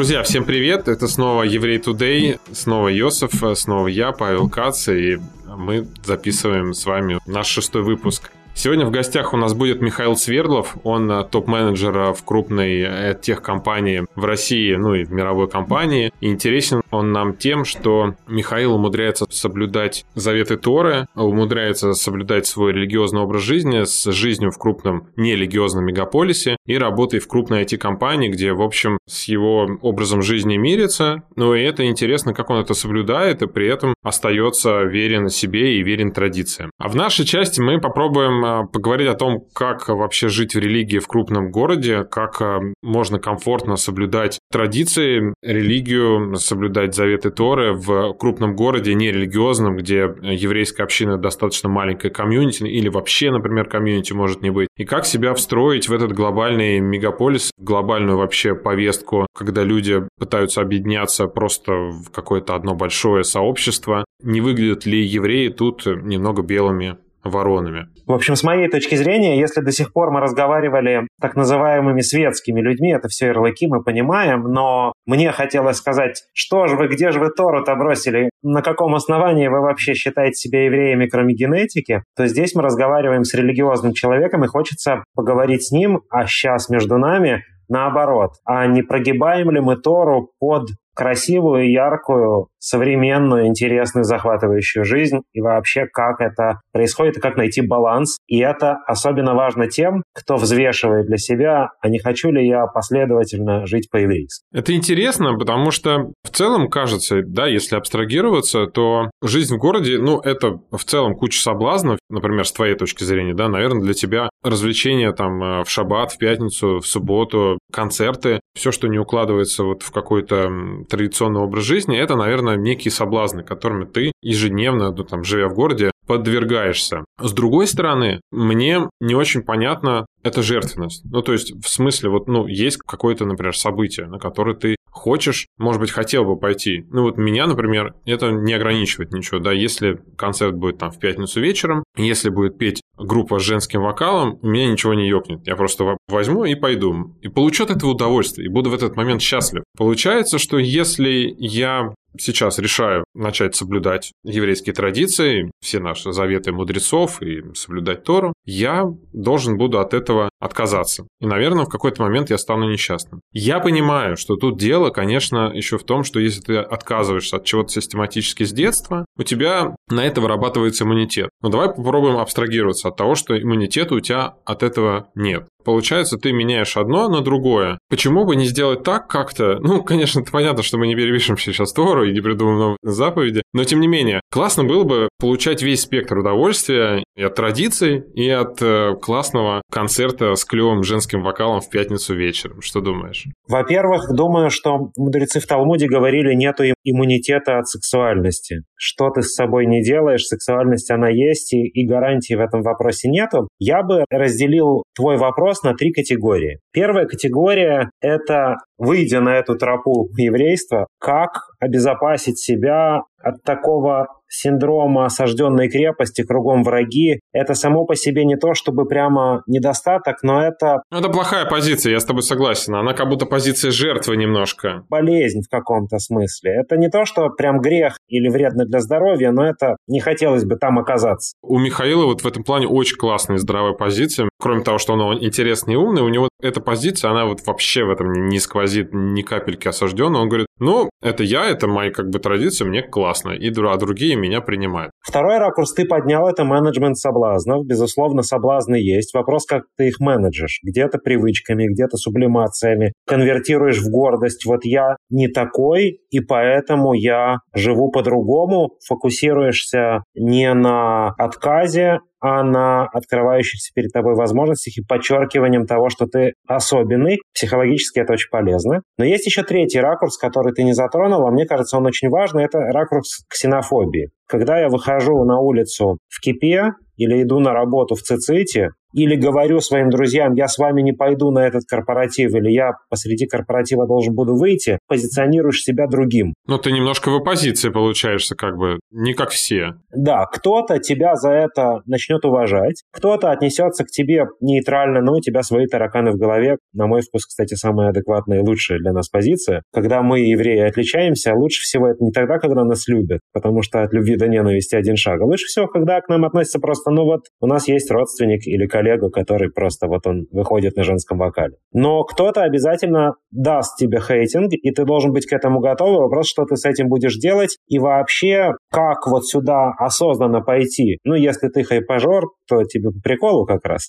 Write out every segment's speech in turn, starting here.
Друзья, всем привет! Это снова Еврей Тудей, снова Йосиф, снова я, Павел Кац, и мы записываем с вами наш шестой выпуск. Сегодня в гостях у нас будет Михаил Свердлов. Он э, топ-менеджер э, в крупной э, техкомпании в России, ну и в мировой компании. И интересен он нам тем, что Михаил умудряется соблюдать заветы Торы, умудряется соблюдать свой религиозный образ жизни с жизнью в крупном нерелигиозном мегаполисе и работой в крупной IT-компании, где, в общем, с его образом жизни мирится. Ну и это интересно, как он это соблюдает и при этом остается верен себе и верен традициям. А в нашей части мы попробуем а, поговорить о том, как вообще жить в религии в крупном городе, как а, можно комфортно соблюдать традиции, религию, соблюдать заветы Торы в крупном городе, нерелигиозном, где еврейская община достаточно маленькая комьюнити, или вообще, например, комьюнити может не быть, и как себя встроить в этот глобальный мегаполис, глобальную вообще повестку, когда люди пытаются объединяться просто в какое-то одно большое сообщество. Не выглядят ли евреи тут немного белыми воронами. В общем, с моей точки зрения, если до сих пор мы разговаривали так называемыми светскими людьми, это все ярлыки, мы понимаем, но мне хотелось сказать, что же вы, где же вы Тору-то бросили, на каком основании вы вообще считаете себя евреями, кроме генетики, то здесь мы разговариваем с религиозным человеком, и хочется поговорить с ним, а сейчас между нами наоборот. А не прогибаем ли мы Тору под красивую, яркую, современную, интересную, захватывающую жизнь и вообще как это происходит и как найти баланс. И это особенно важно тем, кто взвешивает для себя, а не хочу ли я последовательно жить по-еврейски. Это интересно, потому что в целом кажется, да, если абстрагироваться, то жизнь в городе, ну, это в целом куча соблазнов, например, с твоей точки зрения, да, наверное, для тебя развлечения там э, в шаббат, в пятницу, в субботу, концерты, все, что не укладывается вот в какой-то традиционный образ жизни, это, наверное, некие соблазны, которыми ты ежедневно, ну, там, живя в городе, подвергаешься. С другой стороны, мне не очень понятно эта жертвенность. Ну, то есть, в смысле, вот, ну, есть какое-то, например, событие, на которое ты хочешь, может быть, хотел бы пойти. Ну, вот меня, например, это не ограничивает ничего, да, если концерт будет там в пятницу вечером, если будет петь группа с женским вокалом, у меня ничего не ёкнет. Я просто возьму и пойду. И получу от этого удовольствие, и буду в этот момент счастлив. Получается, что если я сейчас решаю начать соблюдать еврейские традиции, все наши заветы мудрецов и соблюдать Тору, я должен буду от этого отказаться. И, наверное, в какой-то момент я стану несчастным. Я понимаю, что тут дело, конечно, еще в том, что если ты отказываешься от чего-то систематически с детства, у тебя на это вырабатывается иммунитет. Но давай попробуем абстрагироваться от того, что иммунитета у тебя от этого нет. Получается, ты меняешь одно на другое. Почему бы не сделать так как-то? Ну, конечно, это понятно, что мы не перепишем сейчас Тору и не придумаем новые заповеди, но тем не менее, классно было бы получать весь спектр удовольствия и от традиций, и от э, классного концерта с клевым женским вокалом в пятницу вечером. Что думаешь? Во-первых, думаю, что мудрецы в Талмуде говорили, нету иммунитета от сексуальности. Что ты с собой не делаешь, сексуальность она есть, и, и гарантии в этом вопросе нету. Я бы разделил твой вопрос на три категории. Первая категория — это, выйдя на эту тропу еврейства, как обезопасить себя от такого синдрома осажденной крепости, кругом враги, это само по себе не то, чтобы прямо недостаток, но это... Это плохая позиция, я с тобой согласен. Она как будто позиция жертвы немножко. Болезнь в каком-то смысле. Это не то, что прям грех или вредно для здоровья, но это не хотелось бы там оказаться. У Михаила вот в этом плане очень классная здравая позиция. Кроме того, что он интересный и умный, у него эта позиция, она вот вообще в этом не сквозит ни капельки осажденного. Он говорит, ну, это я, это мои как бы традиции, мне классно, и а другие меня принимают. Второй ракурс ты поднял, это менеджмент соблазнов. Безусловно, соблазны есть. Вопрос, как ты их менеджешь. Где-то привычками, где-то сублимациями. Конвертируешь в гордость. Вот я не такой, и поэтому я живу по-другому. Фокусируешься не на отказе, а на открывающихся перед тобой возможностях и подчеркиванием того, что ты особенный. Психологически это очень полезно. Но есть еще третий ракурс, который ты не затронул, а мне кажется, он очень важный. Это ракурс ксенофобии. Когда я выхожу на улицу в кипе или иду на работу в циците, или говорю своим друзьям, я с вами не пойду на этот корпоратив, или я посреди корпоратива должен буду выйти, позиционируешь себя другим. Ну, ты немножко в оппозиции получаешься, как бы, не как все. Да, кто-то тебя за это начнет уважать, кто-то отнесется к тебе нейтрально, но у тебя свои тараканы в голове. На мой вкус, кстати, самая адекватная и лучшая для нас позиция. Когда мы, евреи, отличаемся, лучше всего это не тогда, когда нас любят, потому что от любви до ненависти один шаг, а лучше всего, когда к нам относятся просто, ну вот, у нас есть родственник или коллега, который просто вот он выходит на женском вокале. Но кто-то обязательно даст тебе хейтинг, и ты должен быть к этому готов. Вопрос, что ты с этим будешь делать, и вообще, как вот сюда осознанно пойти. Ну, если ты хайпажор, то тебе по приколу как раз.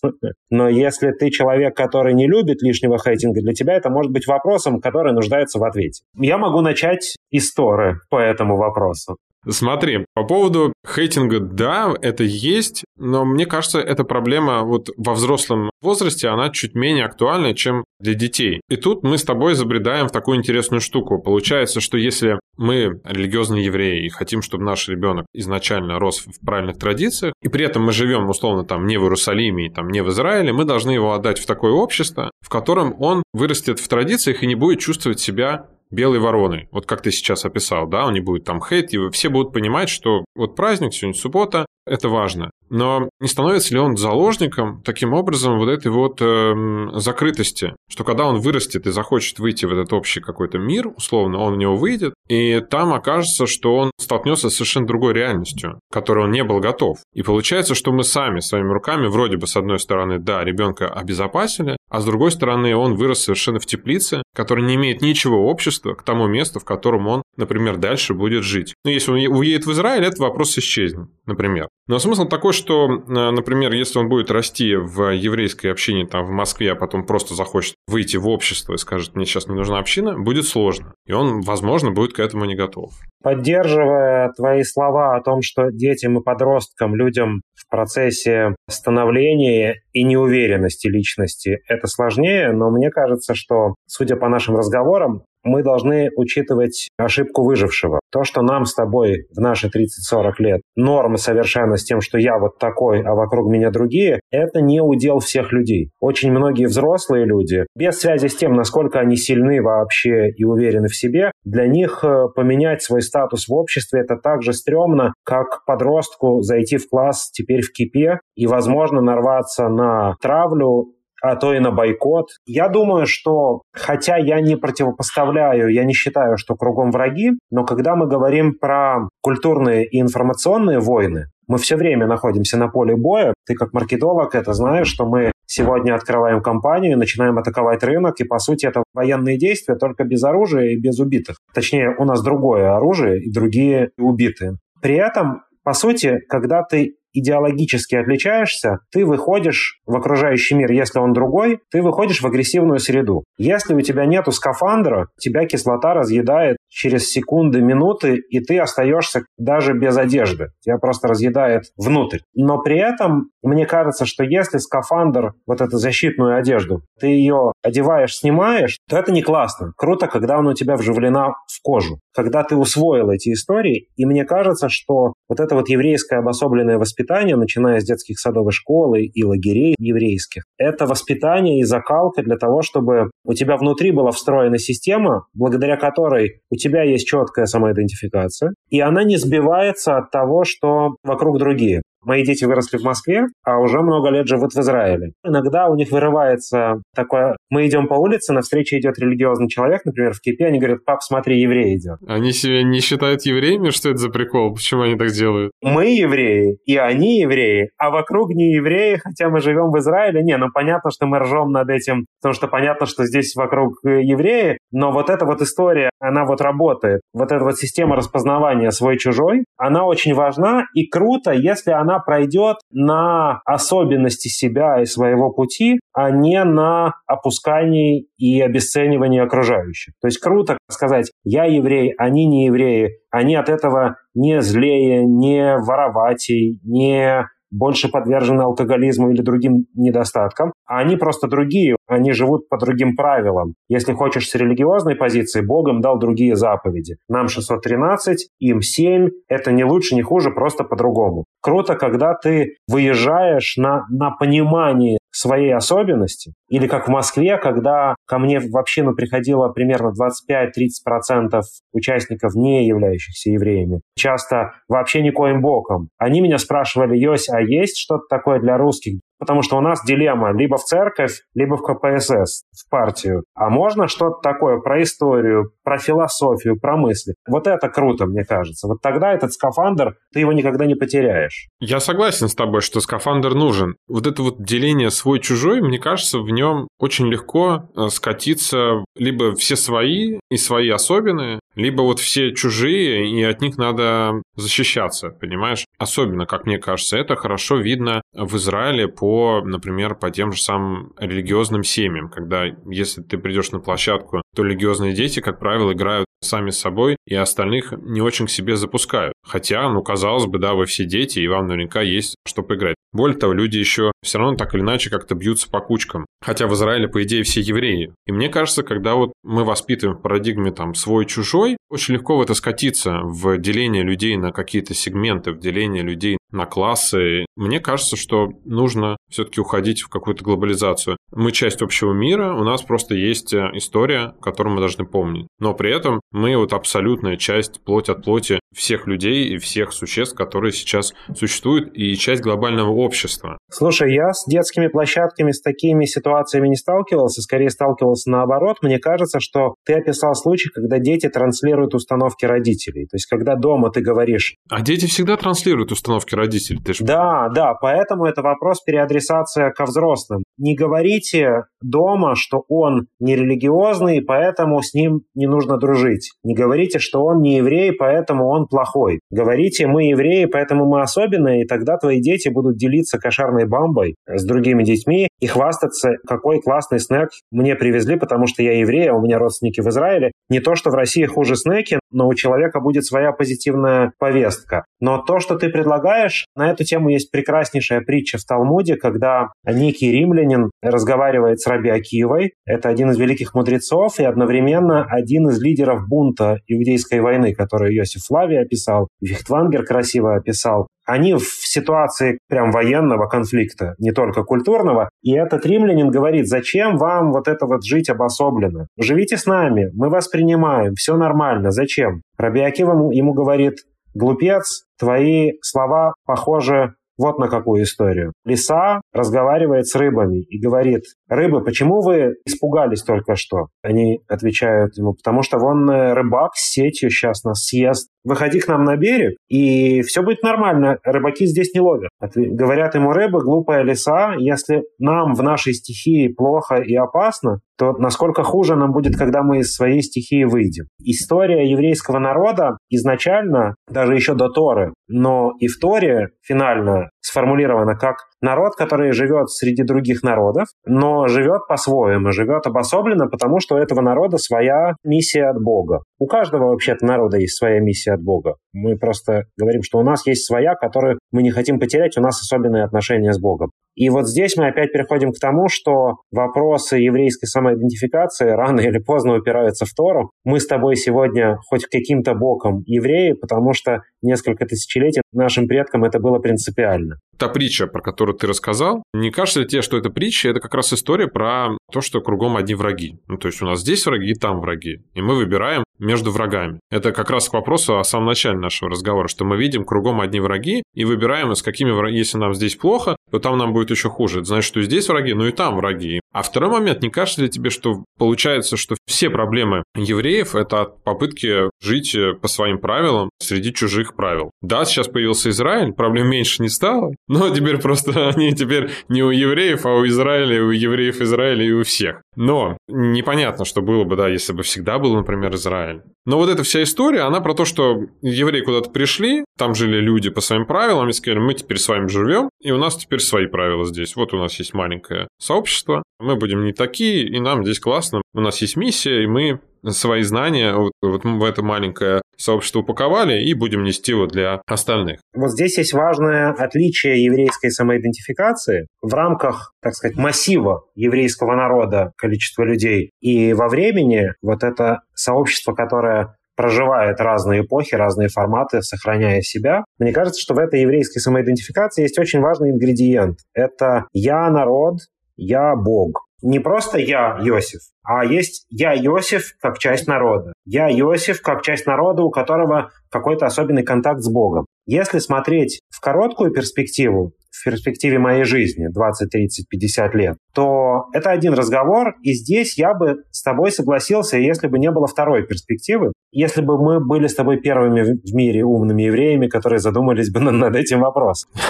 Но если ты человек, который не любит лишнего хейтинга, для тебя это может быть вопросом, который нуждается в ответе. Я могу начать историю по этому вопросу. Смотри, по поводу хейтинга, да, это есть, но мне кажется, эта проблема вот во взрослом возрасте, она чуть менее актуальна, чем для детей. И тут мы с тобой забредаем в такую интересную штуку. Получается, что если мы религиозные евреи и хотим, чтобы наш ребенок изначально рос в правильных традициях, и при этом мы живем, условно, там, не в Иерусалиме и там, не в Израиле, мы должны его отдать в такое общество, в котором он вырастет в традициях и не будет чувствовать себя белой вороной. Вот как ты сейчас описал, да, он не будет там хейт, и все будут понимать, что вот праздник, сегодня суббота, это важно. Но не становится ли он заложником таким образом вот этой вот э, закрытости, что когда он вырастет и захочет выйти в этот общий какой-то мир, условно, он в него выйдет, и там окажется, что он столкнется с совершенно другой реальностью, к которой он не был готов. И получается, что мы сами своими руками вроде бы с одной стороны, да, ребенка обезопасили, а с другой стороны, он вырос совершенно в теплице, которая не имеет ничего общества к тому месту, в котором он, например, дальше будет жить. Ну, если он уедет в Израиль, этот вопрос исчезнет, например. Но смысл такой, что, э, например, если он будет расти в еврейской общине там в Москве, а потом просто захочет выйти в общество и скажет, мне сейчас не нужна община, будет сложно. И он, возможно, будет к этому не готов. Поддерживая твои слова о том, что детям и подросткам, людям в процессе становления и неуверенности личности это сложнее, но мне кажется, что, судя по нашим разговорам, мы должны учитывать ошибку выжившего. То, что нам с тобой в наши 30-40 лет норма совершенно с тем, что я вот такой, а вокруг меня другие, это не удел всех людей. Очень многие взрослые люди, без связи с тем, насколько они сильны вообще и уверены в себе, для них э, поменять свой статус в обществе это так же стрёмно, как подростку зайти в класс теперь в кипе и, возможно, нарваться на травлю а то и на бойкот. Я думаю, что хотя я не противопоставляю, я не считаю, что кругом враги, но когда мы говорим про культурные и информационные войны, мы все время находимся на поле боя. Ты как маркетолог это знаешь, что мы сегодня открываем компанию, начинаем атаковать рынок, и по сути это военные действия, только без оружия и без убитых. Точнее, у нас другое оружие и другие убитые. При этом по сути, когда ты идеологически отличаешься, ты выходишь в окружающий мир, если он другой, ты выходишь в агрессивную среду. Если у тебя нету скафандра, тебя кислота разъедает через секунды, минуты, и ты остаешься даже без одежды. Тебя просто разъедает внутрь. Но при этом, мне кажется, что если скафандр, вот эту защитную одежду, ты ее одеваешь, снимаешь, то это не классно. Круто, когда она у тебя вживлена в кожу. Когда ты усвоил эти истории, и мне кажется, что вот это вот еврейское обособленное воспитание, начиная с детских садовой школы и лагерей еврейских, это воспитание и закалка для того, чтобы у тебя внутри была встроена система, благодаря которой у тебя есть четкая самоидентификация, и она не сбивается от того, что вокруг другие. Мои дети выросли в Москве, а уже много лет живут в Израиле. Иногда у них вырывается такое... Мы идем по улице, навстречу идет религиозный человек, например, в Кипе, они говорят, пап, смотри, еврей идет. Они себя не считают евреями? Что это за прикол? Почему они так делают? Мы евреи, и они евреи, а вокруг не евреи, хотя мы живем в Израиле. Не, ну понятно, что мы ржем над этим, потому что понятно, что здесь вокруг э, евреи, но вот эта вот история, она вот работает. Вот эта вот система распознавания свой-чужой, она очень важна, и круто, если она пройдет на особенности себя и своего пути, а не на опускании и обесценивании окружающих. То есть круто сказать, я еврей, они не евреи, они от этого не злее, не вороватей, не больше подвержены алкоголизму или другим недостаткам, а они просто другие, они живут по другим правилам. Если хочешь с религиозной позиции, Бог им дал другие заповеди. Нам 613, им 7, это не лучше, не хуже, просто по-другому. Круто, когда ты выезжаешь на, на понимании своей особенности. Или как в Москве, когда ко мне в общину приходило примерно 25-30% участников, не являющихся евреями. Часто вообще никоим боком. Они меня спрашивали, Йось, а есть что-то такое для русских? Потому что у нас дилемма либо в церковь, либо в КПСС, в партию. А можно что-то такое про историю, про философию, про мысли? Вот это круто, мне кажется. Вот тогда этот скафандр, ты его никогда не потеряешь. Я согласен с тобой, что скафандр нужен. Вот это вот деление свой-чужой, мне кажется, в нем очень легко э, скатиться либо все свои и свои особенные, либо вот все чужие, и от них надо защищаться, понимаешь? Особенно, как мне кажется, это хорошо видно в Израиле по, например, по тем же самым религиозным семьям, когда если ты придешь на площадку, то религиозные дети, как правило, играют сами с собой, и остальных не очень к себе запускают. Хотя, ну, казалось бы, да, вы все дети, и вам наверняка есть что поиграть. Более того, люди еще все равно так или иначе как-то бьются по кучкам. Хотя в Израиле, по идее, все евреи. И мне кажется, когда вот мы воспитываем в парадигме там свой-чужой, очень легко в это скатиться, в деление людей на какие-то сегменты, в деление людей на классы. Мне кажется, что нужно все-таки уходить в какую-то глобализацию. Мы часть общего мира, у нас просто есть э, история, которую мы должны помнить. Но при этом мы вот абсолютная часть, плоть от плоти всех людей и всех существ, которые сейчас существуют, и часть глобального общества. Слушай, я с детскими площадками, с такими ситуациями не сталкивался, скорее сталкивался наоборот. Мне кажется, что ты описал случай, когда дети транслируют установки родителей. То есть, когда дома ты говоришь... А дети всегда транслируют установки родителей. Ты ж... Да, да, поэтому это вопрос переадресация ко взрослым. Не говорите дома, что он не религиозный, поэтому с ним не нужно дружить. Не говорите, что он не еврей, поэтому он плохой. Говорите, мы евреи, поэтому мы особенные, и тогда твои дети будут делиться кошарной бамбой с другими детьми и хвастаться, какой классный снэк мне привезли, потому что я еврей, а у меня родственники в Израиле. Не то, что в России хуже снеки, но у человека будет своя позитивная повестка. Но то, что ты предлагаешь, на эту тему есть прекраснейшая притча в Талмуде, когда некий римлянин разговаривает с Раби Акивой. Это один из великих мудрецов и одновременно один из лидеров бунта иудейской войны, которую Иосиф Флавий описал, Вихтвангер красиво описал. Они в ситуации прям военного конфликта, не только культурного. И этот римлянин говорит, зачем вам вот это вот жить обособленно? Живите с нами, мы вас принимаем, все нормально, зачем? Раби Акива ему говорит, глупец, твои слова похожи вот на какую историю. Лиса разговаривает с рыбами и говорит, рыбы, почему вы испугались только что? Они отвечают ему, потому что вон э, рыбак с сетью сейчас нас съест. Выходи к нам на берег, и все будет нормально. Рыбаки здесь не ловят. Говорят ему рыбы, глупая лиса, если нам в нашей стихии плохо и опасно, то насколько хуже нам будет, когда мы из своей стихии выйдем. История еврейского народа изначально, даже еще до Торы, но и в Торе финально сформулирована как народ, который живет среди других народов, но живет по-своему, живет обособленно, потому что у этого народа своя миссия от Бога. У каждого вообще-то народа есть своя миссия от Бога. Мы просто говорим, что у нас есть своя, которую мы не хотим потерять, у нас особенные отношения с Богом. И вот здесь мы опять переходим к тому, что вопросы еврейской самоидентификации рано или поздно упираются в Тору. Мы с тобой сегодня хоть каким-то боком евреи, потому что несколько тысячелетий нашим предкам это было принципиально. Та притча, про которую ты рассказал, не кажется ли тебе, что эта притча – это как раз история про то, что кругом одни враги? Ну, то есть у нас здесь враги, там враги. И мы выбираем между врагами. Это как раз к вопросу о самом начале нашего разговора, что мы видим кругом одни враги и выбираем, с какими врагами, если нам здесь плохо, то там нам будет еще хуже. Это значит, что здесь враги, но и там враги. А второй момент, не кажется ли тебе, что получается, что все проблемы евреев – это попытки жить по своим правилам среди чужих правил? Да, сейчас появился Израиль, проблем меньше не стало, но теперь просто они теперь не у евреев, а у Израиля, у евреев Израиля и у всех. Но непонятно, что было бы, да, если бы всегда был, например, Израиль. Но вот эта вся история, она про то, что евреи куда-то пришли, там жили люди по своим правилам, и сказали, мы теперь с вами живем, и у нас теперь свои правила здесь. Вот у нас есть маленькое сообщество, мы будем не такие, и нам здесь классно, у нас есть миссия, и мы свои знания вот, вот в это маленькое сообщество упаковали и будем нести его для остальных. Вот здесь есть важное отличие еврейской самоидентификации в рамках, так сказать, массива еврейского народа, количества людей. И во времени вот это сообщество, которое проживает разные эпохи, разные форматы, сохраняя себя. Мне кажется, что в этой еврейской самоидентификации есть очень важный ингредиент. Это «я народ», «я Бог». Не просто «я Иосиф», а есть «я Иосиф» как часть народа. «Я Иосиф» как часть народа, у которого какой-то особенный контакт с Богом. Если смотреть в короткую перспективу, в перспективе моей жизни, 20, 30, 50 лет, то это один разговор, и здесь я бы с тобой согласился, если бы не было второй перспективы, если бы мы были с тобой первыми в мире умными евреями, которые задумались бы над этим вопросом.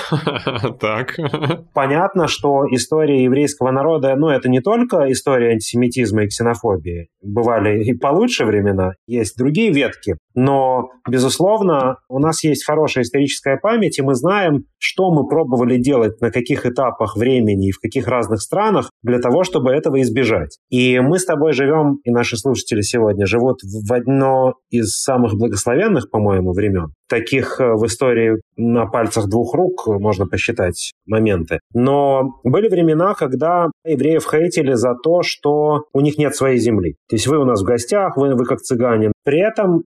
Так. Понятно, что история еврейского народа, ну, это не только история антисемитизма и ксенофобии. Бывали и получше времена, есть другие ветки. Но, безусловно, у нас есть хорошая историческая память, и мы знаем, что мы пробовали делать на каких этапах времени и в каких разных странах для того, чтобы этого избежать. И мы с тобой живем, и наши слушатели сегодня живут в одно из самых благословенных, по-моему, времен. Таких э, в истории на пальцах двух рук можно посчитать моменты. Но были времена, когда евреев хейтили за то, что у них нет своей земли. То есть вы у нас в гостях, вы, вы как цыгане. При этом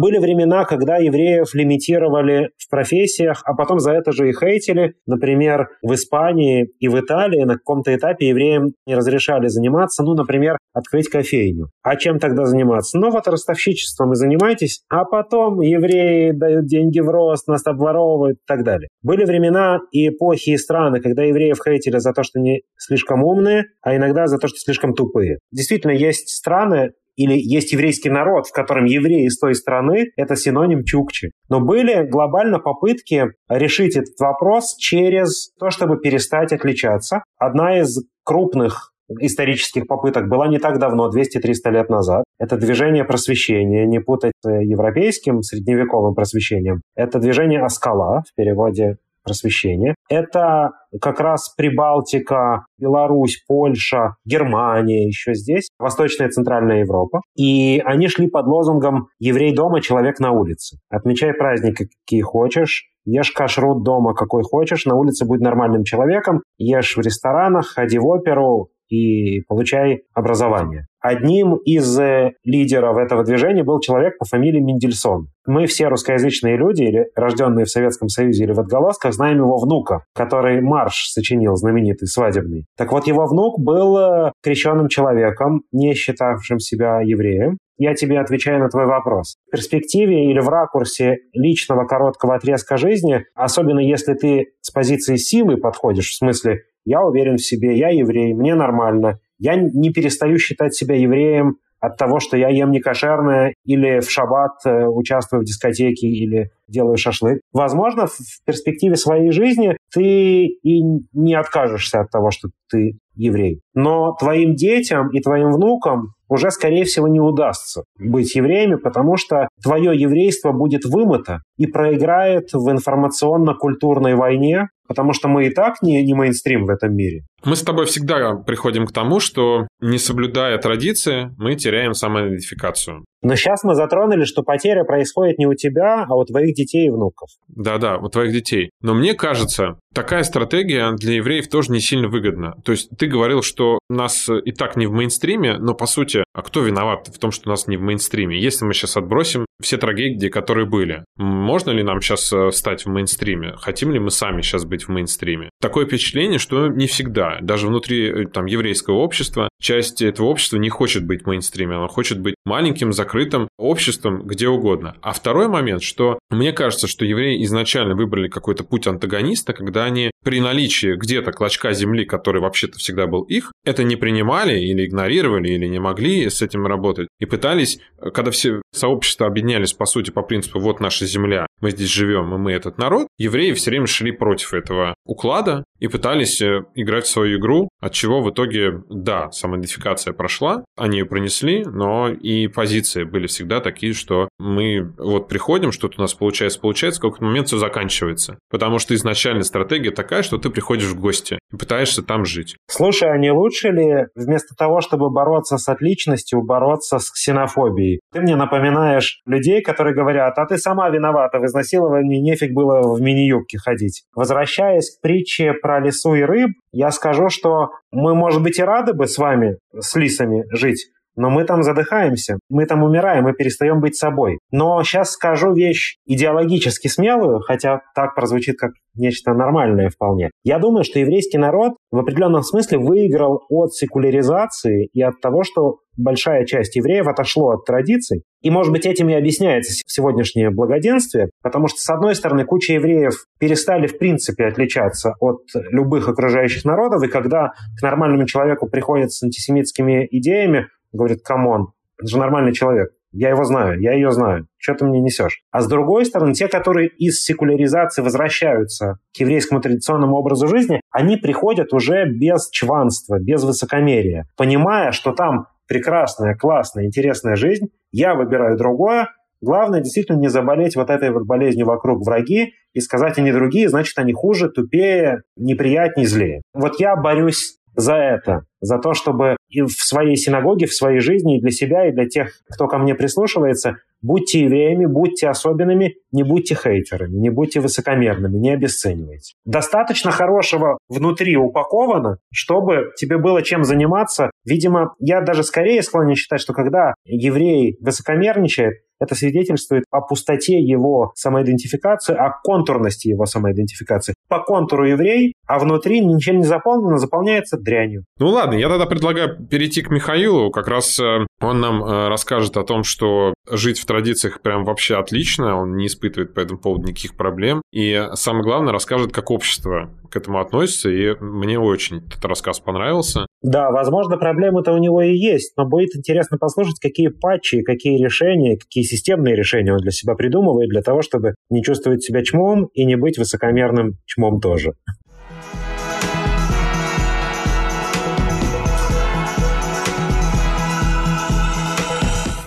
были времена, когда евреев лимитировали в профессиях, а потом за это же и хейтили. Например, в Испании и в Италии на каком-то этапе евреям не разрешали заниматься, ну, например, открыть кофейню. А чем тогда заниматься? Ну, вот ростовщичеством и занимайтесь, а потом евреи дают деньги в рост, нас обворовывают и так далее. Были времена и эпохи, и страны, когда евреев хейтили за то, что они слишком умные, а иногда за то, что слишком тупые. Действительно, есть страны, или есть еврейский народ, в котором евреи из той страны – это синоним чукчи. Но были глобально попытки решить этот вопрос через то, чтобы перестать отличаться. Одна из крупных исторических попыток была не так давно, 200-300 лет назад. Это движение просвещения, не путать с европейским средневековым просвещением. Это движение Аскала, в переводе просвещения. Это как раз Прибалтика, Беларусь, Польша, Германия еще здесь, Восточная и Центральная Европа. И они шли под лозунгом «Еврей дома, человек на улице». Отмечай праздники, какие хочешь, ешь кашрут дома, какой хочешь, на улице будь нормальным человеком, ешь в ресторанах, ходи в оперу, и получай образование. Одним из э, лидеров этого движения был человек по фамилии Мендельсон. Мы все русскоязычные люди, или рожденные в Советском Союзе или в отголосках, знаем его внука, который марш сочинил, знаменитый, свадебный. Так вот, его внук был э, крещенным человеком, не считавшим себя евреем. Я тебе отвечаю на твой вопрос. В перспективе или в ракурсе личного короткого отрезка жизни, особенно если ты с позиции силы подходишь, в смысле я уверен в себе, я еврей, мне нормально. Я не перестаю считать себя евреем от того, что я ем некошерное или в шаббат э, участвую в дискотеке или делаю шашлык. Возможно, в перспективе своей жизни ты и не откажешься от того, что ты еврей. Но твоим детям и твоим внукам уже, скорее всего, не удастся быть евреями, потому что твое еврейство будет вымыто и проиграет в информационно-культурной войне, потому что мы и так не, не мейнстрим в этом мире. Мы с тобой всегда приходим к тому, что не соблюдая традиции, мы теряем самоидентификацию. Но сейчас мы затронули, что потеря происходит не у тебя, а у твоих детей и внуков. Да-да, у твоих детей. Но мне кажется, такая стратегия для евреев тоже не сильно выгодна. То есть ты говорил, что нас и так не в мейнстриме, но по сути, а кто виноват в том, что нас не в мейнстриме? Если мы сейчас отбросим все трагедии, которые были, можно ли нам сейчас э, стать в мейнстриме? Хотим ли мы сами сейчас быть в мейнстриме? Такое впечатление, что не всегда. Даже внутри э, там, еврейского общества часть этого общества не хочет быть мейнстриме, она хочет быть маленьким, закрытым обществом где угодно. А второй момент, что мне кажется, что евреи изначально выбрали какой-то путь антагониста, когда они при наличии где-то клочка земли, который вообще-то всегда был их, это не принимали или игнорировали, или не могли с этим работать. И пытались, когда все сообщества объединялись, по сути, по принципу «вот наша земля, мы здесь живем, и мы этот народ», евреи все время шли против этого уклада и пытались э, играть в свою игру, от чего в итоге, да, самоидентификация прошла, они ее пронесли, но и позиции были всегда такие, что мы вот приходим, что-то у нас получается, получается, в какой-то момент все заканчивается. Потому что изначально стратегия такая такая, что ты приходишь в гости и пытаешься там жить. Слушай, а не лучше ли вместо того, чтобы бороться с отличностью, бороться с ксенофобией? Ты мне напоминаешь людей, которые говорят, а ты сама виновата в изнасиловании, нефиг было в мини-юбке ходить. Возвращаясь к притче про лесу и рыб, я скажу, что мы, может быть, и рады бы с вами, с лисами, жить, но мы там задыхаемся, мы там умираем, мы перестаем быть собой. Но сейчас скажу вещь идеологически смелую, хотя так прозвучит как нечто нормальное вполне. Я думаю, что еврейский народ в определенном смысле выиграл от секуляризации и от того, что большая часть евреев отошло от традиций. И, может быть, этим и объясняется сегодняшнее благоденствие, потому что, с одной стороны, куча евреев перестали, в принципе, отличаться от любых окружающих народов, и когда к нормальному человеку приходят с антисемитскими идеями, говорит, come on, это же нормальный человек. Я его знаю, я ее знаю. Что ты мне несешь? А с другой стороны, те, которые из секуляризации возвращаются к еврейскому традиционному образу жизни, они приходят уже без чванства, без высокомерия, понимая, что там прекрасная, классная, интересная жизнь, я выбираю другое, Главное действительно не заболеть вот этой вот болезнью вокруг враги и сказать, они другие, значит, они хуже, тупее, неприятнее, злее. Вот я борюсь за это, за то, чтобы и в своей синагоге, в своей жизни, и для себя, и для тех, кто ко мне прислушивается, будьте евреями, будьте особенными, не будьте хейтерами, не будьте высокомерными, не обесценивайте. Достаточно хорошего внутри упаковано, чтобы тебе было чем заниматься. Видимо, я даже скорее склонен считать, что когда еврей высокомерничает, это свидетельствует о пустоте его самоидентификации, о контурности его самоидентификации. По контуру еврей, а внутри ничем не заполнено, заполняется дрянью. Ну ладно, я тогда предлагаю перейти к Михаилу. Как раз э, он нам э, расскажет о том, что жить в традициях прям вообще отлично, он не испытывает по этому поводу никаких проблем. И самое главное, расскажет, как общество к этому относится, и мне очень этот рассказ понравился. Да, возможно, проблемы-то у него и есть, но будет интересно послушать, какие патчи, какие решения, какие системные решения он для себя придумывает для того, чтобы не чувствовать себя чмом и не быть высокомерным чмом тоже.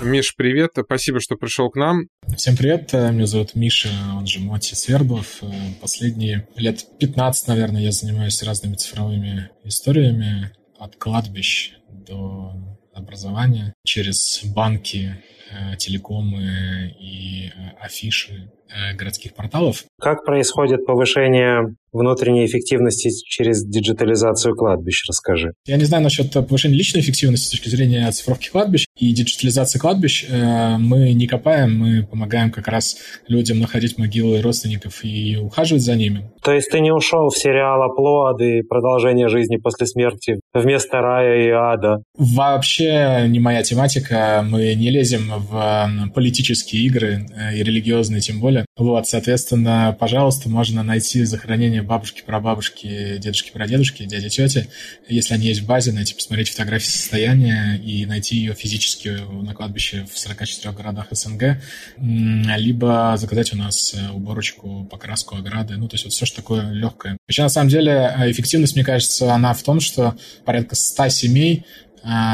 Миш, привет. Спасибо, что пришел к нам. Всем привет. Меня зовут Миша, он же Моти Свердлов. Последние лет 15, наверное, я занимаюсь разными цифровыми историями от кладбищ до образования через банки, телекомы и э, афиши э, городских порталов. Как происходит повышение внутренней эффективности через диджитализацию кладбищ, расскажи. Я не знаю насчет повышения личной эффективности с точки зрения оцифровки кладбищ и диджитализации кладбищ. Э, мы не копаем, мы помогаем как раз людям находить могилы родственников и ухаживать за ними. То есть ты не ушел в сериал «Аплод» и продолжение жизни после смерти вместо рая и ада? Вообще не моя тематика. Мы не лезем в политические игры э, и религиозные тем более. Вот, соответственно, пожалуйста, можно найти захоронение бабушки, прабабушки, дедушки, прадедушки, дяди, тети. Если они есть в базе, найти, посмотреть фотографии состояния и найти ее физически на кладбище в 44 городах СНГ, либо заказать у нас э, уборочку, покраску ограды, ну, то есть вот все, что такое легкое. Вообще, на самом деле, э, эффективность, мне кажется, она в том, что порядка 100 семей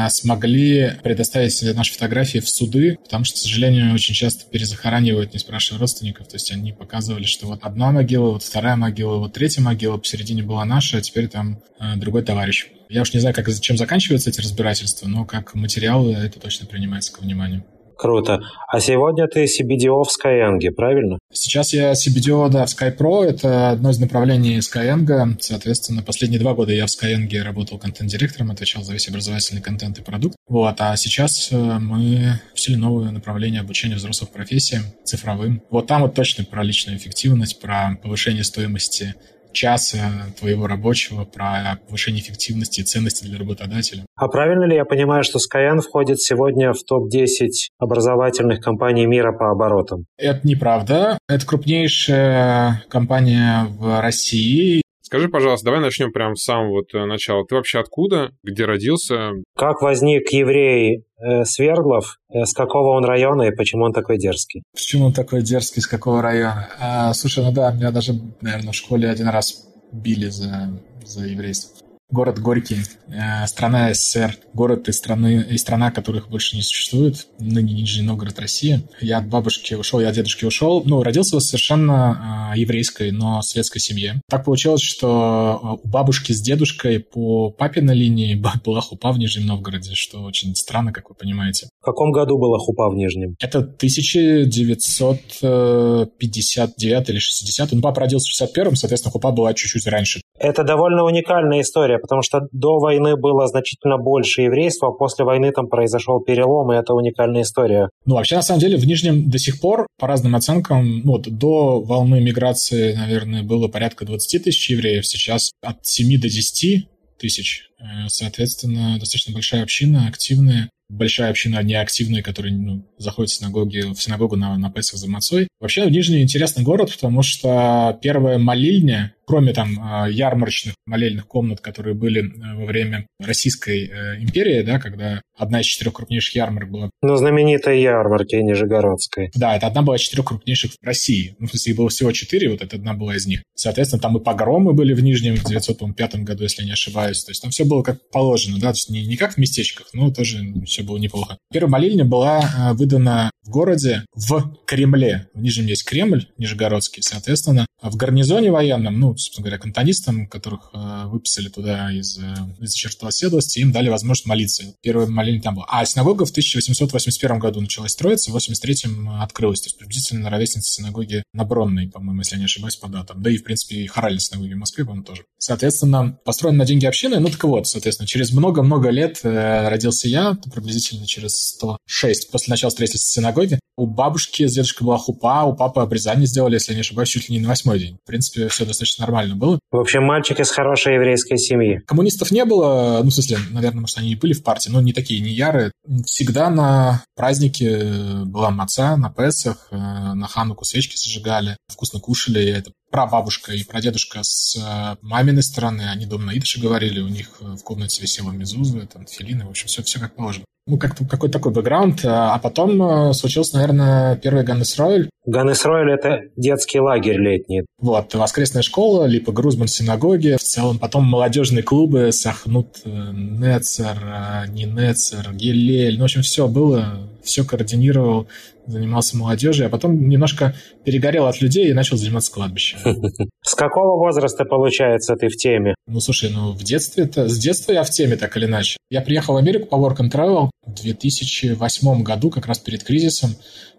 смогли предоставить наши фотографии в суды, потому что, к сожалению, очень часто перезахоранивают, не спрашивая родственников. То есть они показывали, что вот одна могила, вот вторая могила, вот третья могила посередине была наша, а теперь там а, другой товарищ. Я уж не знаю, как, чем заканчиваются эти разбирательства, но как материалы это точно принимается к вниманию. Круто. А сегодня ты CBDO в Skyeng, правильно? Сейчас я CBDO, да, в SkyPro. Это одно из направлений Skyeng. Соответственно, последние два года я в Skyeng работал контент-директором, отвечал за весь образовательный контент и продукт. Вот. А сейчас э, мы ввели новое направление обучения взрослых профессиям, цифровым. Вот там вот точно про личную эффективность, про повышение стоимости часа твоего рабочего, про повышение эффективности и ценности для работодателя. А правильно ли я понимаю, что Skyeng входит сегодня в топ-10 образовательных компаний мира по оборотам? Это неправда. Это крупнейшая компания в России. Скажи, пожалуйста, давай начнем прямо с самого вот э, начала. Ты вообще откуда? Где родился? Как возник еврей э, Свердлов? Э, с какого он района и почему он такой дерзкий? Почему он такой дерзкий, с какого района? А, слушай, ну да, меня даже, наверное, в школе один раз били за, за еврейство. Город Горький, э, страна СССР, город и, страны, и страна, которых больше не существует, ныне Нижний Новгород, Россия. Я от бабушки ушел, я от дедушки ушел. Ну, родился в совершенно э, еврейской, но светской семье. Так получилось, что у бабушки с дедушкой по папиной линии была хупа в Нижнем Новгороде, что очень странно, как вы понимаете. В каком году была хупа в Нижнем? Это 1959 или 60. Ну, папа родился в 61-м, соответственно, хупа была чуть-чуть раньше. Это довольно уникальная история, потому что до войны было значительно больше еврейства, а после войны там произошел перелом, и это уникальная история. Ну, вообще, на самом деле, в Нижнем до сих пор, по разным оценкам, ну, вот, до волны миграции, наверное, было порядка 20 тысяч евреев, сейчас от 7 до 10 тысяч. Э, соответственно, достаточно большая община, активная большая община неактивная, которая ну, заходит в, синагоги, в синагогу на, на Песах за мацой. Вообще, Нижний интересный город, потому что первая молильня, кроме там а, ярмарочных молельных комнат, которые были э, во время Российской э, империи, да, когда одна из четырех крупнейших ярмарок была. Ну, знаменитая ярмарка Нижегородская. Да, это одна была из четырех крупнейших в России. Ну, в смысле, их было всего четыре, вот это одна была из них. Соответственно, там и погромы были в Нижнем в 905 году, если не ошибаюсь. То есть там все было как положено, да, то есть не, не как в местечках, но тоже все было неплохо. Первая молильня была э, выдана в городе в Кремле. В Нижнем есть Кремль, Нижегородский, соответственно, в гарнизоне военном, ну, собственно говоря, кантонистам, которых э, выписали туда из, э, из черта оседлости, им дали возможность молиться. Первая молельня там была. А синагога в 1881 году началась строиться, в 83-м открылась. То есть приблизительно ровесница синагоги на Бронной, по-моему, если я не ошибаюсь, по датам. Да и, в принципе, и хоральной синагоги в Москве, по-моему, тоже. Соответственно, построен на деньги общины. Ну, так вот, соответственно, через много-много лет э, родился я, приблизительно через 106 после начала строительства синагоги. У бабушки с дедушкой была хупа, у папы обрезание сделали, если я не ошибаюсь, чуть ли не на восьмой день. В принципе, все достаточно нормально было. В общем, мальчик из хорошей еврейской семьи. Коммунистов не было, ну, в смысле, наверное, может, они и были в партии, но не такие, не ярые. Всегда на празднике была маца, на Песах, э, на Хануку свечки зажигали, вкусно кушали. Это прабабушка и прадедушка с э, маминой стороны, они дома на идыше говорили, у них в комнате висела мезуза, там, филины, в общем, все, все как положено ну, как-то какой-то такой бэкграунд. А, а потом э, случился, наверное, первый Ганнес Ройль. Ганнес Ройль — это детский лагерь летний. Вот, воскресная школа, Липа Грузман синагоги. В целом потом молодежные клубы, Сахнут, э, Нецер, э, не Нецер, Гелель. Ну, в общем, все было, все координировал занимался молодежью, а потом немножко перегорел от людей и начал заниматься кладбищем. С какого возраста, получается, ты в теме? Ну, слушай, ну, в детстве-то... С детства я в теме, так или иначе. Я приехал в Америку по work and travel 2008 году, как раз перед кризисом.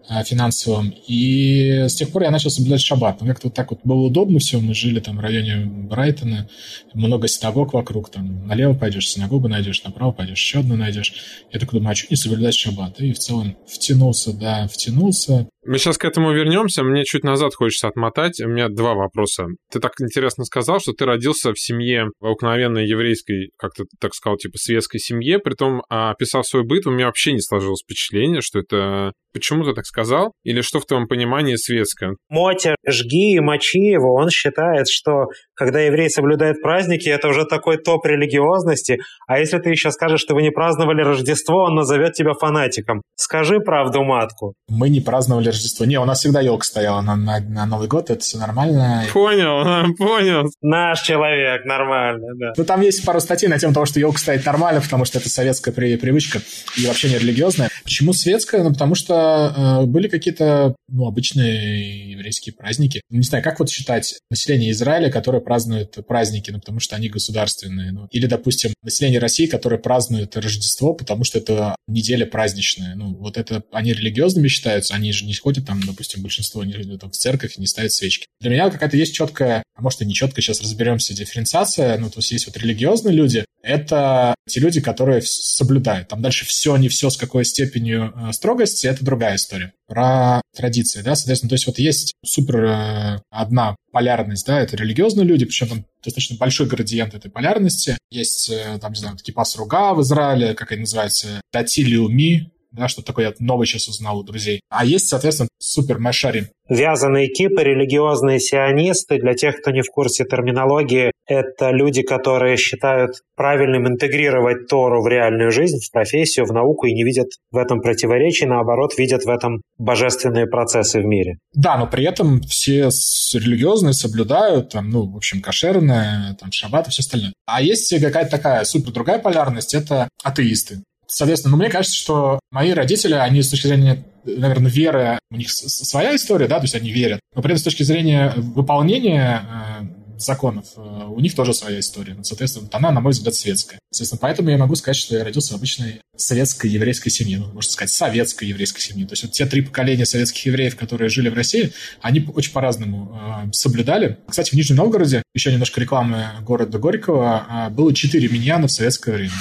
Э, финансовым. И с тех пор я начал соблюдать шаббат. Ну, как-то вот так вот было удобно все. Мы жили там в районе Брайтона, много синагог вокруг. Там налево пойдешь, синагогу найдешь, направо пойдешь, еще одну найдешь. Я такой думаю, а что не соблюдать шаббат? И в целом втянулся, да, втянулся. Мы сейчас к этому вернемся. Мне чуть назад хочется отмотать. У меня два вопроса. Ты так интересно сказал, что ты родился в семье в обыкновенной еврейской, как ты так сказал, типа светской семье. Притом, описав свой быт, у меня вообще не сложилось впечатление, что это Почему ты так сказал? Или что в твоем понимании светское? Мотя жги и мочи его, он считает, что когда еврей соблюдает праздники, это уже такой топ религиозности. А если ты еще скажешь, что вы не праздновали Рождество, он назовет тебя фанатиком. Скажи правду матку. Мы не праздновали Рождество. Не, у нас всегда елка стояла на, на, на Новый год, это все нормально. Понял, понял. Наш человек, нормально, да. Ну, там есть пару статей на тему того, что елка стоит нормально, потому что это советская при, привычка и вообще не религиозная. Почему светская? Ну, потому что э, были какие-то ну, обычные еврейские праздники. Не знаю, как вот считать население Израиля, которое празднует праздники, ну, потому что они государственные. Ну, или, допустим, население России, которое празднует Рождество, потому что это неделя праздничная. Ну, вот это они религиозными считаются, они же не ходят там, допустим, большинство не ходят в церковь и не ставят свечки. Для меня какая-то есть четкая, а может и не четкая, сейчас разберемся, дифференциация. Ну, то есть есть вот религиозные люди, это те люди, которые соблюдают. Там дальше все, не все, с какой степенью э, строгости, это другая история. Про традиции, да, соответственно, то есть вот есть супер э, одна полярность, да, это религиозные люди, причем там достаточно большой градиент этой полярности. Есть, э, там, не знаю, такие пасруга в Израиле, как они называются, датилиуми, да, что такое я новый сейчас узнал у друзей. А есть, соответственно, супер машарим. Вязаные кипы, религиозные сионисты, для тех, кто не в курсе терминологии, это люди, которые считают правильным интегрировать Тору в реальную жизнь, в профессию, в науку и не видят в этом противоречий, наоборот, видят в этом божественные процессы в мире. Да, но при этом все религиозные соблюдают, там, ну, в общем, кошерное, там, шаббат и все остальное. А есть какая-то такая супер другая полярность, это атеисты. Соответственно, ну, мне кажется, что мои родители, они с точки зрения наверное, веры, у них своя история, да, то есть они верят, но при этом с точки зрения выполнения э, законов. Э, у них тоже своя история. Соответственно, она, на мой взгляд, светская. Соответственно, поэтому я могу сказать, что я родился в обычной советской еврейской семье. Ну, можно сказать, советской еврейской семье. То есть вот те три поколения советских евреев, которые жили в России, они очень по-разному э, соблюдали. Кстати, в Нижнем Новгороде, еще немножко рекламы города Горького, э, было четыре миньяна в советское время.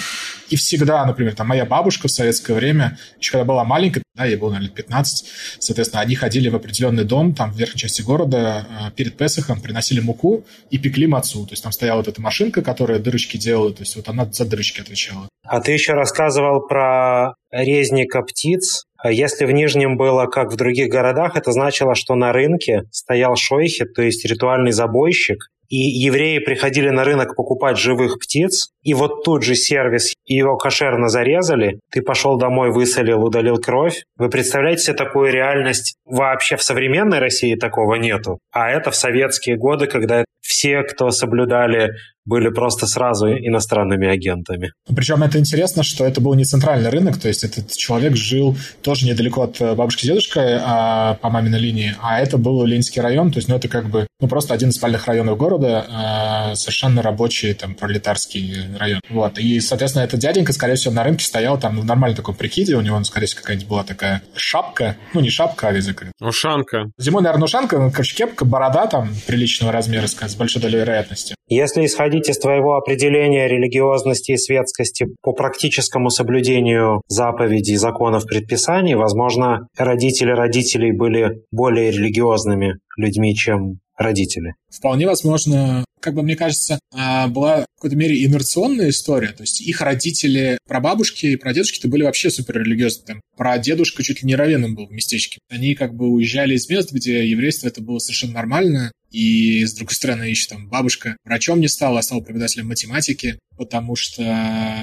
И всегда, например, там моя бабушка в советское время, еще когда была маленькая, да, ей было, наверное, 15, соответственно, они ходили в определенный дом, там, в верхней части города, э, перед Песохом приносили муку и пекли мацу. То есть там стояла вот эта машинка, которая дырочки делала, то есть вот она за дырочки отвечала. А ты еще рассказывал про резника птиц. Если в Нижнем было, как в других городах, это значило, что на рынке стоял шойхи, то есть ритуальный забойщик, и евреи приходили на рынок покупать живых птиц, и вот тут же сервис, его кошерно зарезали, ты пошел домой, высолил, удалил кровь. Вы представляете себе такую реальность? Вообще в современной России такого нету. А это в советские годы, когда все, кто соблюдали были просто сразу иностранными агентами. Причем это интересно, что это был не центральный рынок, то есть этот человек жил тоже недалеко от э, бабушки с дедушкой а, по маминой линии, а это был Ленинский район, то есть ну, это как бы ну, просто один из спальных районов города, а, совершенно рабочий там пролетарский район. Вот. И, соответственно, этот дяденька, скорее всего, на рынке стоял там в нормальном таком прикиде, у него, скорее всего, какая-нибудь была такая шапка, ну, не шапка, а язык. Ушанка. Зимой, наверное, ушанка, ну, короче, кепка, борода там приличного размера, с большой долей вероятности. Если исходить из твоего определения религиозности и светскости по практическому соблюдению заповедей, законов, предписаний, возможно, родители родителей были более религиозными людьми, чем родители. Вполне возможно, как бы мне кажется, а, была в какой-то мере инерционная история. То есть их родители, прабабушки и прадедушки-то были вообще супер религиозны. Там прадедушка чуть ли не равеном был в местечке. Они как бы уезжали из мест, где еврейство это было совершенно нормально. И, с другой стороны, еще там бабушка врачом не стала, а стала преподавателем математики, потому что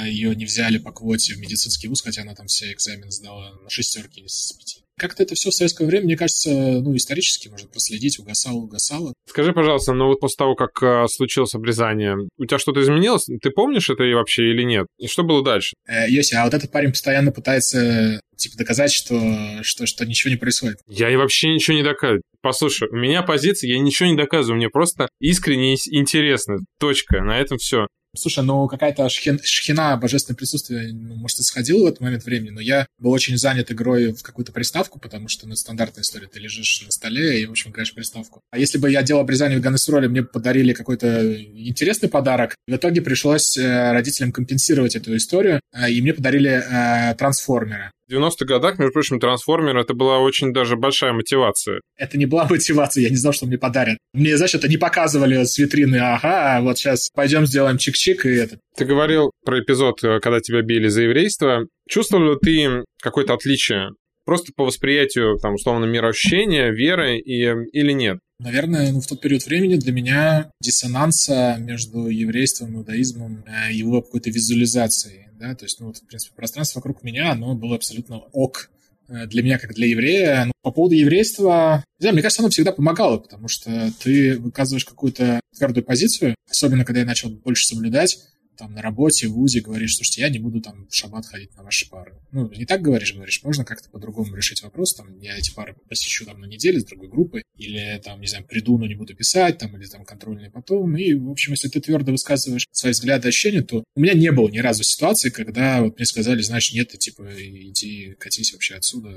ее не взяли по квоте в медицинский вуз, хотя она там все экзамены сдала на шестерки из пяти. Как-то это все в советское время, мне кажется, ну, исторически можно проследить, угасало, угасало. Скажи, пожалуйста, ну вот после того, как э, случилось обрезание, у тебя что-то изменилось? Ты помнишь это вообще или нет? И что было дальше? Э, Йоси, а вот этот парень постоянно пытается типа доказать, что, что, что ничего не происходит. Я и вообще ничего не доказываю. Послушай, у меня позиция, я ничего не доказываю, мне просто искренне интересно. Точка. На этом все. Слушай, ну какая-то шхин, шхина, божественное присутствие, ну, может, и сходило в этот момент времени, но я был очень занят игрой в какую-то приставку, потому что, ну, стандартная история, ты лежишь на столе и, в общем, играешь в приставку. А если бы я делал обрезание в Ганнесроле, мне подарили какой-то интересный подарок, в итоге пришлось э, родителям компенсировать эту историю, э, и мне подарили э, трансформеры. В 90-х годах, между прочим, трансформер это была очень даже большая мотивация. Это не была мотивация, я не знал, что мне подарят. Мне, знаешь, это не показывали с витрины, ага, вот сейчас пойдем сделаем чик-чик и это. Ты говорил про эпизод, э, когда тебя били за еврейство. Чувствовал ли ты какое-то отличие просто по восприятию, там, условно, мироощущения, веры и, или нет? Наверное, ну, в тот период времени для меня диссонанса между еврейством и иудаизмом, э, его какой-то визуализацией да, то есть, ну, вот, в принципе, пространство вокруг меня, оно было абсолютно ок э, для меня, как для еврея. Но по поводу еврейства, не мне кажется, оно всегда помогало, потому что ты выказываешь какую-то твердую позицию, особенно когда я начал больше соблюдать, там на работе, в ВУЗе говоришь, слушайте, я не буду там в шаббат ходить на ваши пары. Ну, не так говоришь, говоришь, можно как-то по-другому решить вопрос, там, я эти пары посещу там на неделю с другой группой, или там, не знаю, приду, но не буду писать, там, или там контрольные потом. И, в общем, если ты твердо высказываешь свои взгляды, ощущения, то у меня не было ни разу ситуации, когда вот мне сказали, знаешь, нет, ты типа иди катись вообще отсюда,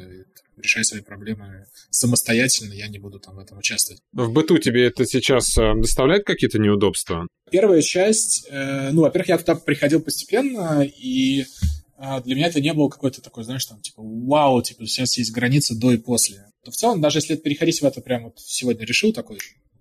решай свои проблемы самостоятельно, я не буду там в этом участвовать. В быту тебе это сейчас э, доставляет какие-то неудобства? Первая часть, э, ну, во-первых, я туда приходил постепенно, и э, для меня это не было какой-то такой, знаешь, там, типа, вау, типа, сейчас есть граница до и после. То в целом, даже если переходить в это прямо вот сегодня решил такой,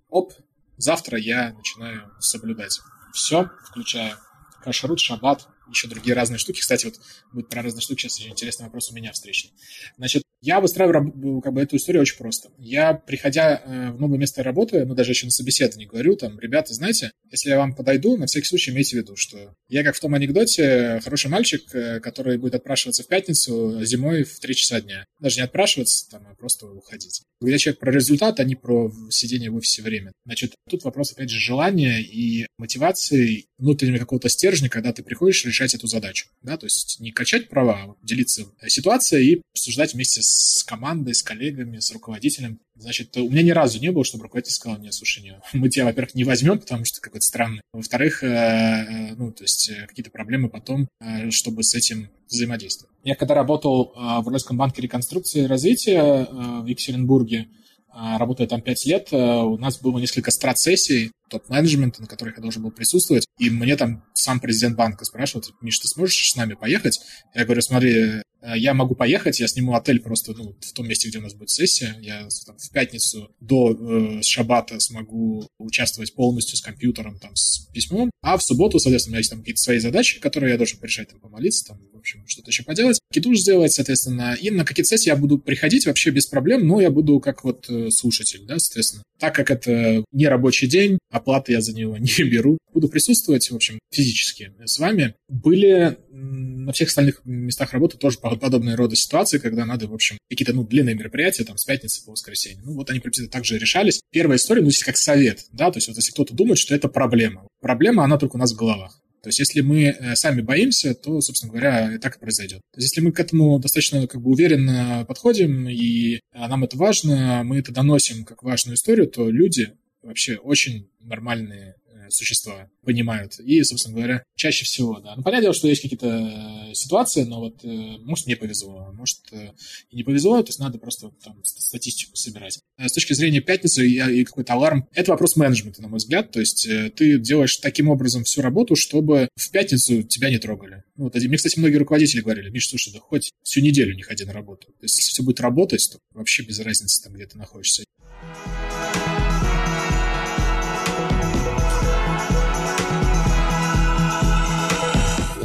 оп, завтра я начинаю соблюдать все, включая кашрут, шаббат, еще другие разные штуки. Кстати, вот будет про разные штуки сейчас очень интересный вопрос у меня встречный. Значит, я выстраиваю как бы эту историю очень просто. Я, приходя э, в новое место работы, ну, даже еще на собеседовании говорю, там, ребята, знаете, если я вам подойду, на всякий случай имейте в виду, что я, как в том анекдоте, хороший мальчик, э, который будет отпрашиваться в пятницу зимой в 3 часа дня. Даже не отпрашиваться, там, а просто уходить. Когда человек про результат, а не про сидение в офисе время. Значит, тут вопрос, опять же, желания и мотивации внутреннего какого-то стержня, когда ты приходишь решать эту задачу. Да? То есть не качать права, а делиться ситуацией и обсуждать вместе с командой, с коллегами, с руководителем. Значит, у меня ни разу не было, чтобы руководитель сказал, нет, слушай, нет, мы тебя, во-первых, не возьмем, потому что какой-то странный. Во-вторых, э, э, ну, то есть э, какие-то проблемы потом, чтобы с этим взаимодействовать. Я когда работал в Уральском банке реконструкции и развития в Екатеринбурге, работая там пять лет, у нас было несколько страт-сессий топ-менеджмента, на которых я должен был присутствовать, и мне там сам президент банка спрашивал, типа, Миш, ты сможешь с нами поехать? Я говорю, смотри, Э, я могу поехать, я сниму отель просто ну, в том месте, где у нас будет сессия. Я там, в пятницу до э, шабата смогу участвовать полностью с компьютером, там, с письмом. А в субботу, соответственно, у меня есть там какие-то свои задачи, которые я должен решать, там, помолиться, там, в общем, что-то еще поделать. Китуш сделать, соответственно. И на какие-то сессии я буду приходить вообще без проблем, но я буду как вот э, слушатель, да, соответственно. Так как это не рабочий день, оплаты я за него не беру, буду присутствовать, в общем, физически с вами. Были на всех остальных местах работы тоже подобные рода ситуации, когда надо, в общем, какие-то, ну, длинные мероприятия, там, с пятницы по воскресенье. Ну, вот они приблизительно также решались. Первая история, ну, здесь как совет, да, то есть вот если кто-то думает, что это проблема. Проблема, она только у нас в головах. То есть, если мы э, сами боимся, то, собственно говоря, и так и произойдет. То есть, если мы к этому достаточно как бы уверенно подходим, и э, нам это важно, мы это доносим как важную историю, то люди вообще очень нормальные существа понимают. И, собственно говоря, чаще всего, да. Ну, понятное дело, что есть какие-то э, ситуации, но вот, э, может, мне повезло, а может, э, и не повезло, то есть надо просто там статистику собирать. С точки зрения пятницы и какой-то аларм, это вопрос менеджмента, на мой взгляд, то есть ты делаешь таким образом всю работу, чтобы в пятницу тебя не трогали. Ну, вот, мне, кстати, многие руководители говорили, Миш, слушай, да хоть всю неделю не ходи на работу. То есть, если все будет работать, то вообще без разницы, там, где ты находишься.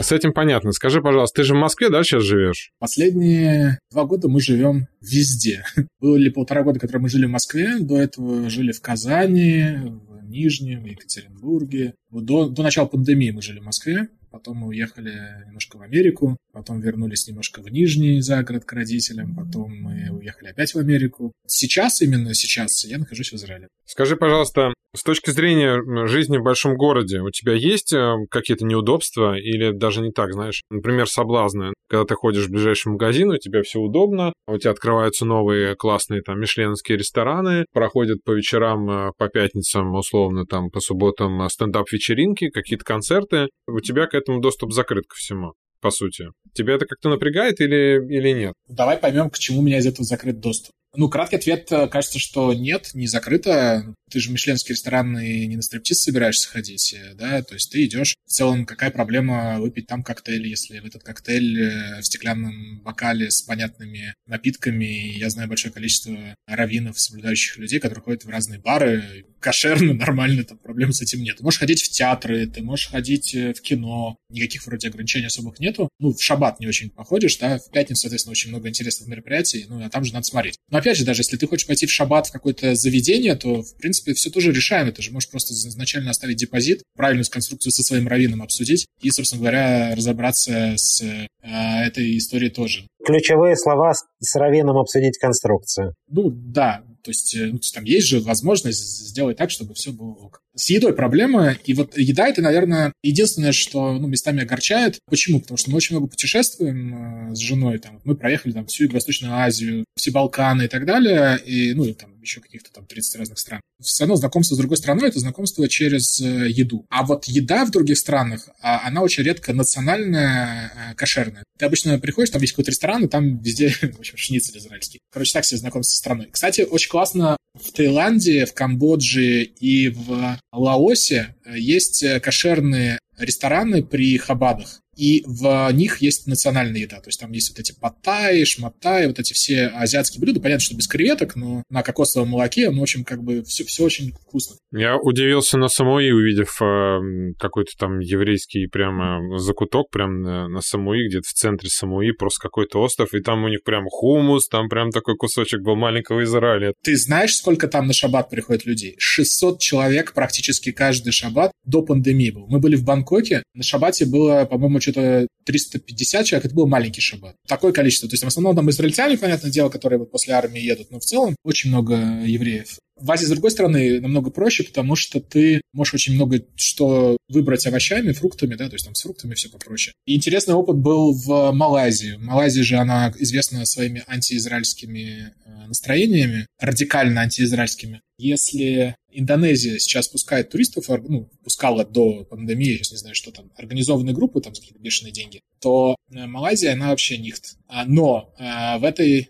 С этим понятно. Скажи, пожалуйста, ты же в Москве, да, сейчас живешь? Последние два года мы живем везде. Было ли полтора года, которые мы жили в Москве, до этого жили в Казани, в Нижнем, Екатеринбурге. До, до начала пандемии мы жили в Москве, потом мы уехали немножко в Америку, потом вернулись немножко в Нижний загород к родителям, потом мы уехали опять в Америку. Сейчас, именно сейчас, я нахожусь в Израиле. Скажи, пожалуйста, с точки зрения жизни в большом городе, у тебя есть э, какие-то неудобства или даже не так, знаешь, например, соблазны? Когда ты ходишь в ближайший магазин, у тебя все удобно, у тебя открываются новые классные там мишленские рестораны, проходят по вечерам, э, по пятницам, условно, там, по субботам э, стендап-вечеринки, какие-то концерты. У тебя к этому доступ закрыт ко всему по сути. Тебя это как-то напрягает или, или нет? Давай поймем, к чему у меня из этого закрыт доступ. Ну, краткий ответ, э, кажется, что нет, не закрыто. Ты же в мишленский ресторан и не на стриптиз собираешься ходить, э, да? То есть ты идешь. В целом, какая проблема выпить там коктейль, если в этот коктейль э, в стеклянном бокале с понятными напитками. Я знаю большое количество раввинов, соблюдающих людей, которые ходят в разные бары, кошерно, нормально, там проблем с этим нет. Ты можешь ходить в театры, ты можешь ходить в кино, никаких вроде ограничений особых нету. Ну, в шаббат не очень походишь, да, в пятницу, соответственно, очень много интересных мероприятий, ну, а там же надо смотреть. Но опять же, даже если ты хочешь пойти в шаббат в какое-то заведение, то, в принципе, все тоже решаемо. Ты же можешь просто изначально оставить депозит, правильную конструкцию со своим раввином обсудить и, собственно говоря, разобраться с э, этой историей тоже. Ключевые слова с раввином обсудить конструкцию. Ну, да. То есть, э, ну, там есть же возможность сделать так, чтобы все было ок. С едой проблема, и вот еда это, наверное, единственное, что ну, местами огорчает. Почему? Потому что мы очень много путешествуем э, с женой, там, мы проехали там всю Юго-Восточную Азию, все Балканы и так далее, и, ну, и там еще каких-то там 30 разных стран. Все равно знакомство с другой страной — это знакомство через э, еду. А вот еда в других странах, а, она очень редко национальная, э, кошерная. Ты обычно приходишь, там есть какой-то ресторан, и там везде, в общем, шницель израильский. Короче, так себе знакомство со страной. Кстати, очень классно в Таиланде, в Камбодже и в Лаосе э, есть кошерные рестораны при хабадах. И в них есть национальная еда. То есть там есть вот эти паттайи, шматтай, вот эти все азиатские блюда. Понятно, что без креветок, но на кокосовом молоке, ну, в общем, как бы все, все очень вкусно. Я удивился на Самуи, увидев э, какой-то там еврейский прямо закуток прям на, на Самуи, где-то в центре Самуи, просто какой-то остров, и там у них прям хумус, там прям такой кусочек был маленького Израиля. Ты знаешь, сколько там на шаббат приходит людей? 600 человек практически каждый шаббат до пандемии был. Мы были в Бангкоке, на шаббате было, по-моему, что-то 350 человек, это был маленький шаббат. Такое количество. То есть в основном там израильтяне, понятное дело, которые вот после армии едут, но в целом очень много евреев. В Азии, с другой стороны, намного проще, потому что ты можешь очень много что выбрать овощами, фруктами, да, то есть там с фруктами все попроще. И интересный опыт был в Малайзии. Малайзия же, она известна своими антиизраильскими э, настроениями, радикально антиизраильскими. Если Индонезия сейчас пускает туристов, ну, пускала до пандемии, сейчас не знаю, что там, организованные группы там какие-то бешеные деньги, то э, Малайзия, она вообще нихт. А, но э, в этой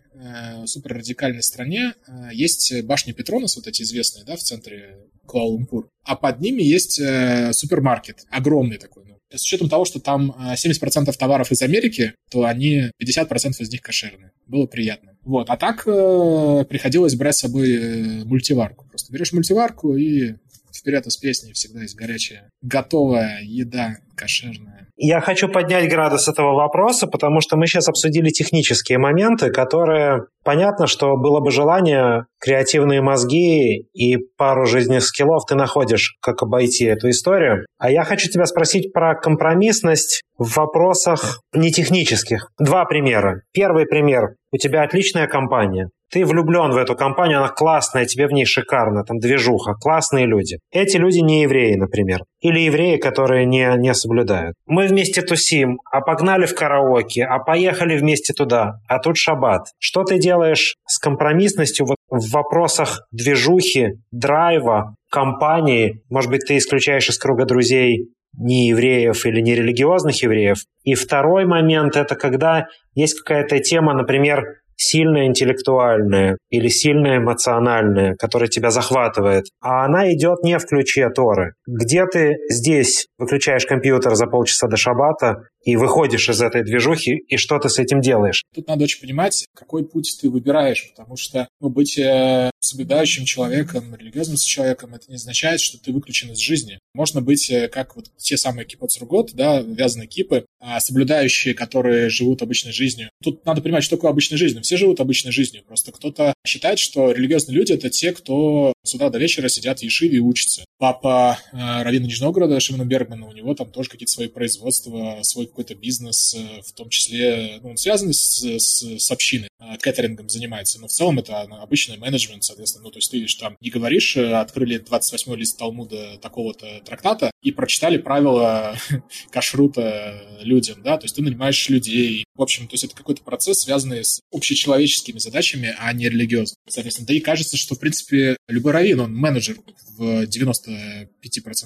суперрадикальной стране есть башни Петронас, вот эти известные, да, в центре Куала-Лумпур, а под ними есть супермаркет, огромный такой, ну, с учетом того, что там 70% товаров из Америки, то они 50% из них кошерные. Было приятно. Вот. А так э, приходилось брать с собой э, мультиварку. Просто берешь мультиварку и вперед из песни всегда есть горячая, готовая еда кошерная. Я хочу поднять градус этого вопроса, потому что мы сейчас обсудили технические моменты, которые... Понятно, что было бы желание, креативные мозги и пару жизненных скиллов ты находишь, как обойти эту историю. А я хочу тебя спросить про компромиссность в вопросах не технических. Два примера. Первый пример. У тебя отличная компания ты влюблен в эту компанию, она классная, тебе в ней шикарно, там движуха, классные люди. Эти люди не евреи, например. Или евреи, которые не, не соблюдают. Мы вместе тусим, а погнали в караоке, а поехали вместе туда, а тут шаббат. Что ты делаешь с компромиссностью вот в вопросах движухи, драйва, компании? Может быть, ты исключаешь из круга друзей не евреев или не религиозных евреев. И второй момент – это когда есть какая-то тема, например, сильная интеллектуальная или сильная эмоциональная, которая тебя захватывает, а она идет не в ключе Торы. Где ты здесь выключаешь компьютер за полчаса до шаббата и выходишь из этой движухи, и что ты с этим делаешь? Тут надо очень понимать, какой путь ты выбираешь, потому что ну, быть э, соблюдающим человеком, религиозным человеком, это не означает, что ты выключен из жизни. Можно быть э, как вот те самые кипот сургот, да, вязаные кипы, а соблюдающие, которые живут обычной жизнью. Тут надо понимать, что такое обычная жизнь. Все живут обычной жизнью. Просто кто-то считает, что религиозные люди — это те, кто с утра до вечера сидят в Ешиве и учатся. Папа э, Равина Нижнего города, Шимона Бергмана, у него там тоже какие-то свои производства, свой какой-то бизнес, э, в том числе, ну, он связан с, с, с общиной, э, кэтерингом занимается, но в целом это обычный менеджмент, соответственно, ну, то есть ты лишь там не говоришь, э, открыли 28-й лист Талмуда такого-то трактата и прочитали правила кашрута людям, да, то есть ты нанимаешь людей, в общем, то есть это какой-то процесс, связанный с общечеловеческими задачами, а не религиозными. Соответственно, да и кажется, что, в принципе, любой раввин, он менеджер в 95%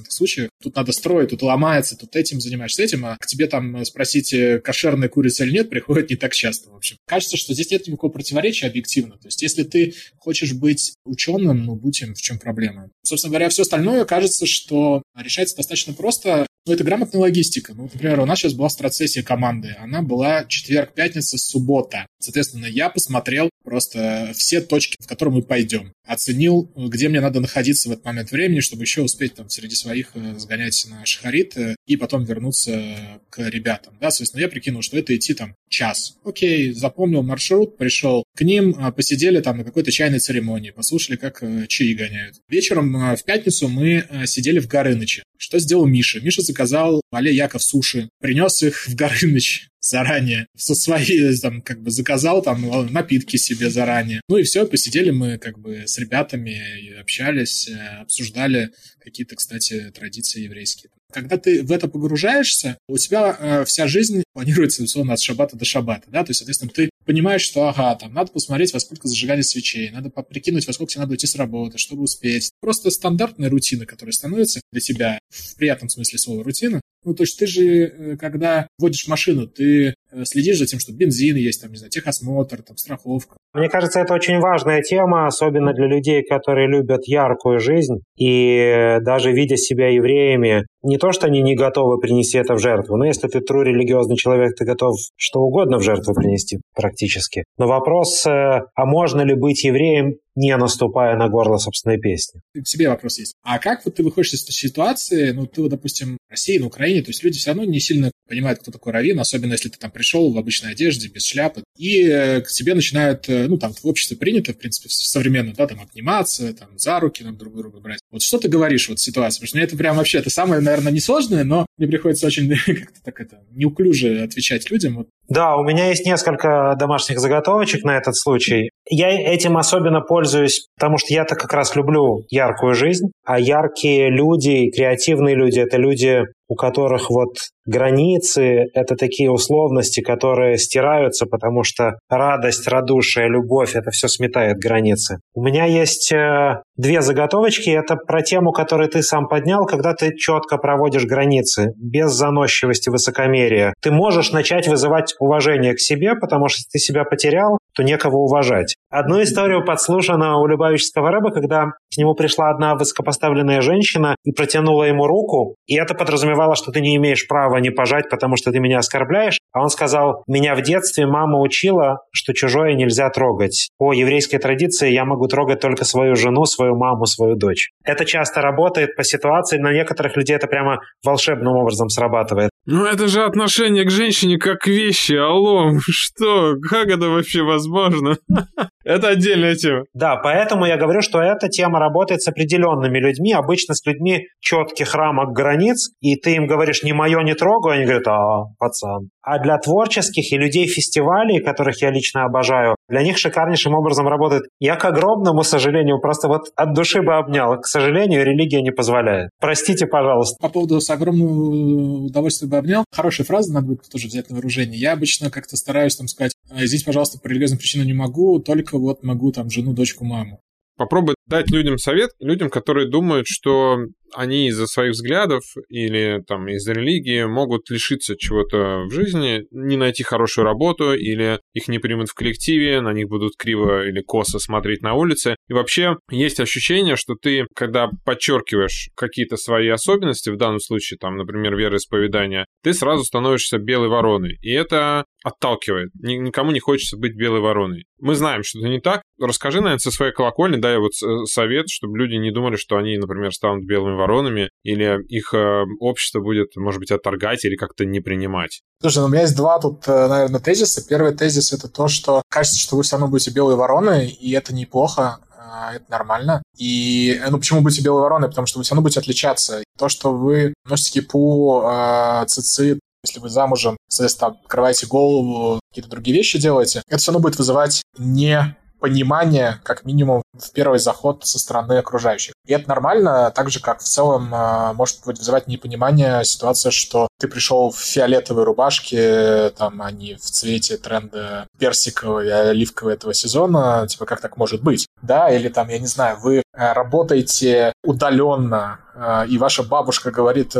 случаев. Тут надо строить, тут ломается, тут этим занимаешься, этим, а к тебе там спросить, э, кошерная курица или нет, приходит не так часто, в общем. Кажется, что здесь нет никакого противоречия объективно. То есть, если ты хочешь быть ученым, ну, будь им, в чем проблема. Собственно говоря, все остальное кажется, что решается достаточно просто. Ну, это грамотная логистика. Ну, например, у нас сейчас была страцессия команды. Она была четверг, пятница, суббота. Соответственно, я посмотрел просто все точки, в которые мы пойдем. Оценил, где мне надо находиться в этот момент времени, чтобы еще успеть там среди своих э, сгонять на шахарит э, и потом вернуться к ребятам. Да, соответственно, я прикинул, что это идти там час. Окей, запомнил маршрут, пришел к ним, а, посидели там на какой-то чайной церемонии, послушали, как э, чаи гоняют. Вечером в пятницу мы сидели в Горыныче. Что сделал Миша? Миша заказал Вале Яков суши, принес их в Горыныч заранее, со свои, там, как бы заказал там напитки себе заранее. Ну и все, посидели мы как бы с ребятами, общались, э, обсуждали какие-то, кстати, традиции еврейские. Когда ты в это погружаешься, у тебя э, вся жизнь планируется, условно, от шабата до шабата, да, то есть, соответственно, ты понимаешь, что, ага, там, надо посмотреть, во сколько зажигали свечей, надо прикинуть, во сколько тебе надо уйти с работы, чтобы успеть. Просто стандартная рутина, которая становится для тебя, в приятном смысле слова рутина, Ну, то есть ты же, э, когда водишь машину, ты э, следишь за тем, что бензин есть, там, не знаю, техосмотр, там, страховка. Мне кажется, это очень важная тема, особенно для людей, которые любят яркую жизнь и даже видя себя евреями, не то, что они не готовы принести это в жертву, но если ты true религиозный человек, ты готов что угодно в жертву принести практически. Но вопрос, э, а можно ли быть евреем, не наступая на горло собственной песни? К себе вопрос есть. А как вот ты выходишь из этой ситуации, ну, ты, вот, допустим, в России, на Украине, то есть люди все равно не сильно понимают, кто такой раввин, особенно если ты там пришел в обычной одежде, без шляпы, и э, к тебе начинают, э, ну, там, в обществе принято, в принципе, современно, да, там, обниматься, там, за руки там, друг друга брать. Вот что ты говоришь вот в ситуации? Потому что мне это прям вообще, это самое, наверное, несложное, но мне приходится очень как-то так это неуклюже отвечать людям. Вот. Да, у меня есть несколько домашних заготовочек на этот случай. Я этим особенно пользуюсь, потому что я-то как раз люблю яркую жизнь, а яркие люди, креативные люди — это люди, у которых вот границы — это такие условности, которые стираются, потому что радость, радушие, любовь — это все сметает границы. У меня есть э, две заготовочки. Это про тему, которую ты сам поднял, когда ты четко проводишь границы, без заносчивости, высокомерия. Ты можешь начать вызывать уважение к себе, потому что ты себя потерял, то некого уважать. Одну историю подслушана у Любавического рыба, когда к нему пришла одна высокопоставленная женщина и протянула ему руку, и это подразумевало, что ты не имеешь права не пожать, потому что ты меня оскорбляешь. А он сказал, меня в детстве мама учила, что чужое нельзя трогать. По еврейской традиции я могу трогать только свою жену, свою маму, свою дочь. Это часто работает по ситуации, на некоторых людей это прямо волшебным образом срабатывает. Ну это же отношение к женщине как к вещи, алло, что, как это вообще возможно? Это отдельная тема. Да, поэтому я говорю, что эта тема работает с определенными людьми, обычно с людьми четких рамок границ, и ты им говоришь «не мое, не трогаю», они говорят «а, пацан». А для творческих и людей фестивалей, которых я лично обожаю, для них шикарнейшим образом работает. Я к огромному сожалению, просто вот от души бы обнял. К сожалению, религия не позволяет. Простите, пожалуйста. По поводу с огромным удовольствием бы обнял. Хорошая фраза, надо будет тоже взять на вооружение. Я обычно как-то стараюсь там сказать, здесь, пожалуйста, по религиозным причинам не могу, только вот могу там жену, дочку, маму. Попробуй дать людям совет, людям, которые думают, что они из-за своих взглядов или там из-за религии могут лишиться чего-то в жизни, не найти хорошую работу или их не примут в коллективе, на них будут криво или косо смотреть на улице. И вообще есть ощущение, что ты, когда подчеркиваешь какие-то свои особенности, в данном случае, там, например, вероисповедания, ты сразу становишься белой вороной. И это отталкивает. Никому не хочется быть белой вороной. Мы знаем, что это не так. Расскажи, наверное, со своей колокольни, дай вот совет, чтобы люди не думали, что они, например, станут белыми воронами, или их э, общество будет, может быть, отторгать или как-то не принимать. Слушай, ну у меня есть два тут, э, наверное, тезиса. Первый тезис — это то, что кажется, что вы все равно будете белой вороной, и это неплохо, а, это нормально. И, ну, почему будете белой вороной? Потому что вы все равно будете отличаться. То, что вы носите кипу, э, цицит, если вы замужем, соответственно, открываете голову, какие-то другие вещи делаете, это все равно будет вызывать не понимание, как минимум, в первый заход со стороны окружающих. И это нормально, так же, как в целом э, может вызывать непонимание ситуация, что ты пришел в фиолетовой рубашке, там, а не в цвете тренда персикового и оливкового этого сезона, типа, как так может быть? Да, или там, я не знаю, вы э, работаете удаленно, э, и ваша бабушка говорит,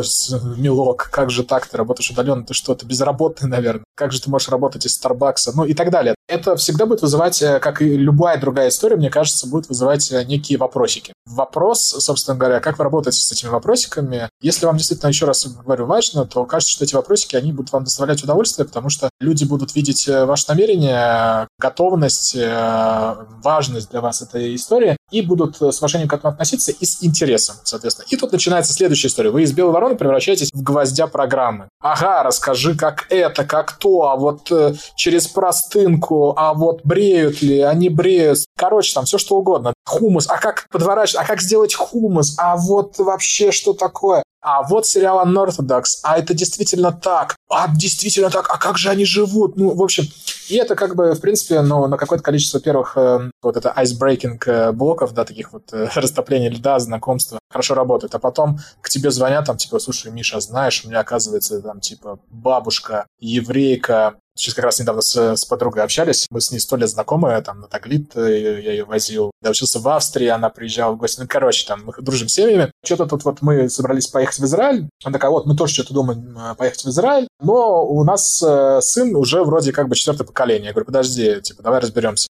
милок, как же так, ты работаешь удаленно, ты что, ты безработный, наверное, как же ты можешь работать из Старбакса, ну и так далее. Это всегда будет вызывать, как и любая другая история, мне кажется, будет вызывать некие вопросики. Вопрос, собственно говоря, как вы работаете с этими вопросиками. Если вам действительно, еще раз говорю, важно, то кажется, что эти вопросики, они будут вам доставлять удовольствие, потому что люди будут видеть э, ваше намерение, готовность, э, важность для вас этой истории, и будут с уважением к этому относиться и с интересом, соответственно. И тут начинается следующая история. Вы из белой вороны превращаетесь в гвоздя программы. Ага, расскажи, как это, как то, а вот э, через простынку, а вот бреют ли, они бреют. Короче, там все что угодно. Хумус, а как подворачивать, а как сделать хумус, а вот вообще что такое? А вот сериал Unorthodox, а это действительно так, а действительно так, а как же они живут? Ну, в общем, и это как бы, в принципе, ну, на какое-то количество первых э, вот это icebreaking э, блоков, да, таких вот э, растопления льда, знакомства, хорошо работает. А потом к тебе звонят, там, типа, слушай, Миша, знаешь, у меня, оказывается, там, типа, бабушка, еврейка, Сейчас как раз недавно с, с подругой общались. Мы с ней сто лет знакомы, там, на Таглит э, я ее возил. Я учился в Австрии, она приезжала в гости. Ну, короче, там, мы дружим семьями. Что-то тут вот мы собрались поехать в Израиль. Она такая, вот, мы тоже что-то думаем э, поехать в Израиль, но у нас э, сын уже вроде как бы четвертое поколение. Я говорю, подожди, типа, давай разберемся.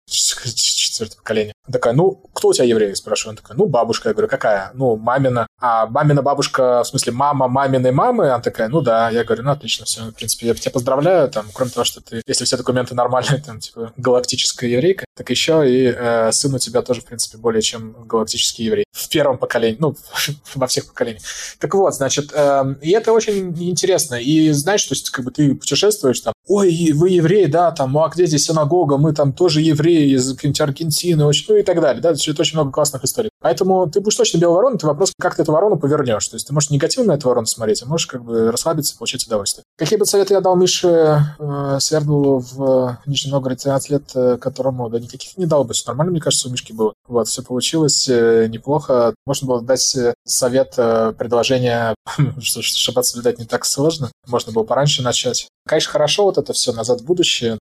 Четвертое поколение. Она такая, ну, кто у тебя еврей? Спрашиваю. Она такая, ну, бабушка. Я говорю, какая? Ну, мамина. А мамина бабушка, в смысле, мама маминой мамы? Она такая, ну да. Я говорю, ну, отлично, все. В принципе, я тебя поздравляю. Там, кроме того, что ты, если все документы нормальные, там, типа, галактическая еврейка, так еще и э, сын у тебя тоже, в принципе, более чем галактический еврей. В первом поколении, ну, во всех поколениях. Так вот, значит, э, и это очень интересно. И знаешь, то есть, как бы ты путешествуешь там, ой, вы евреи, да, там, а где здесь синагога? Мы там тоже евреи из Аргентины, очень, ну и так далее, да, это очень много классных историй. Поэтому ты будешь точно белой вороной, это вопрос, как ты эту ворону повернешь. То есть ты можешь негативно на эту ворону смотреть, а можешь как бы расслабиться, получать удовольствие. Какие бы советы я дал Мише э, Свердлову в Нижнем Новгороде 13 лет, э, которому, да никаких не дал бы, все нормально, мне кажется, у Мишки было. Вот, все получилось э, неплохо. Можно было дать э, совет, э, предложение, что шаббат соблюдать не так сложно. Можно было пораньше начать. Конечно, хорошо вот это все назад в будущее,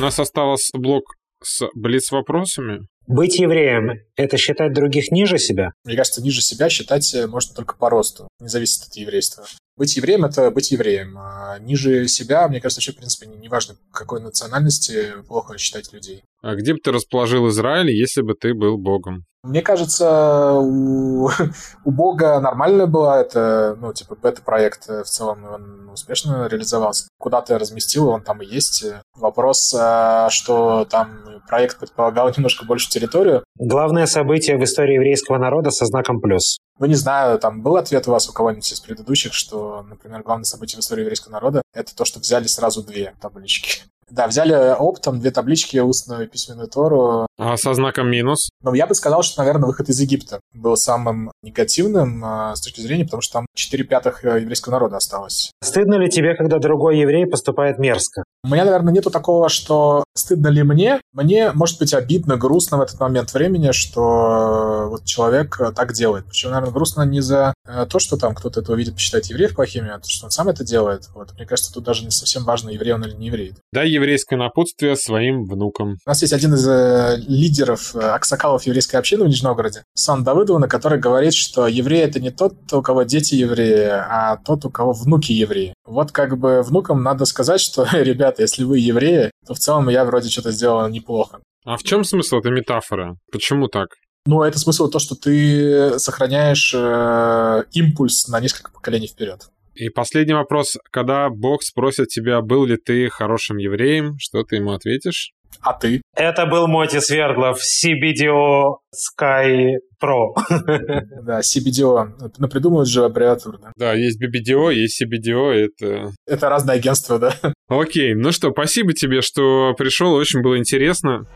У нас остался блок с блиц-вопросами. Быть евреем – это считать других ниже себя? Мне кажется, ниже себя считать можно только по росту, не зависит от еврейства. Быть евреем – это быть евреем. А ниже себя, мне кажется, вообще, в принципе, неважно, какой национальности, плохо считать людей. А где бы ты расположил Израиль, если бы ты был богом? Мне кажется, у, у Бога нормально было это, ну, типа, бета-проект в целом, он успешно реализовался. Куда ты разместил, он там и есть. Вопрос, а, что там проект предполагал немножко больше территорию. Главное событие в истории еврейского народа со знаком плюс. Ну, не знаю, там был ответ у вас у кого-нибудь из предыдущих, что, например, главное событие в истории еврейского народа — это то, что взяли сразу две таблички. Да, взяли оптом две таблички, устную и письменную Тору. А со знаком минус? Ну, я бы сказал, что, наверное, выход из Египта был самым негативным э, с точки зрения, потому что там 4 пятых э, еврейского народа осталось. Стыдно ли тебе, когда другой еврей поступает мерзко? У меня, наверное, нету такого, что стыдно ли мне. Мне, может быть, обидно, грустно в этот момент времени, что вот человек так делает. Причем, наверное, грустно не за то, что там кто-то это увидит, посчитает евреев плохими, а то, что он сам это делает. Вот. Мне кажется, тут даже не совсем важно, еврей он или не еврей. Да, еврейское напутствие своим внукам. У нас есть один из э, лидеров, э, аксакалов еврейской общины в Нижнем Новгороде, Сан Давыдовна, который говорит, что еврей — это не тот, у кого дети евреи, а тот, у кого внуки евреи. Вот как бы внукам надо сказать, что, ребята, если вы евреи, то в целом я вроде что-то сделал неплохо. А в чем смысл этой метафоры? Почему так? Ну, это смысл то, что ты сохраняешь э, импульс на несколько поколений вперед. И последний вопрос. Когда Бог спросит тебя, был ли ты хорошим евреем, что ты ему ответишь? А ты? Это был Моти Свердлов, CBDO Sky Pro. Да, CBDO. Напридумывают же аббревиатуру, да? Да, есть BBDO, есть CBDO, это... Это разное агентство, да? Окей, ну что, спасибо тебе, что пришел, очень было интересно.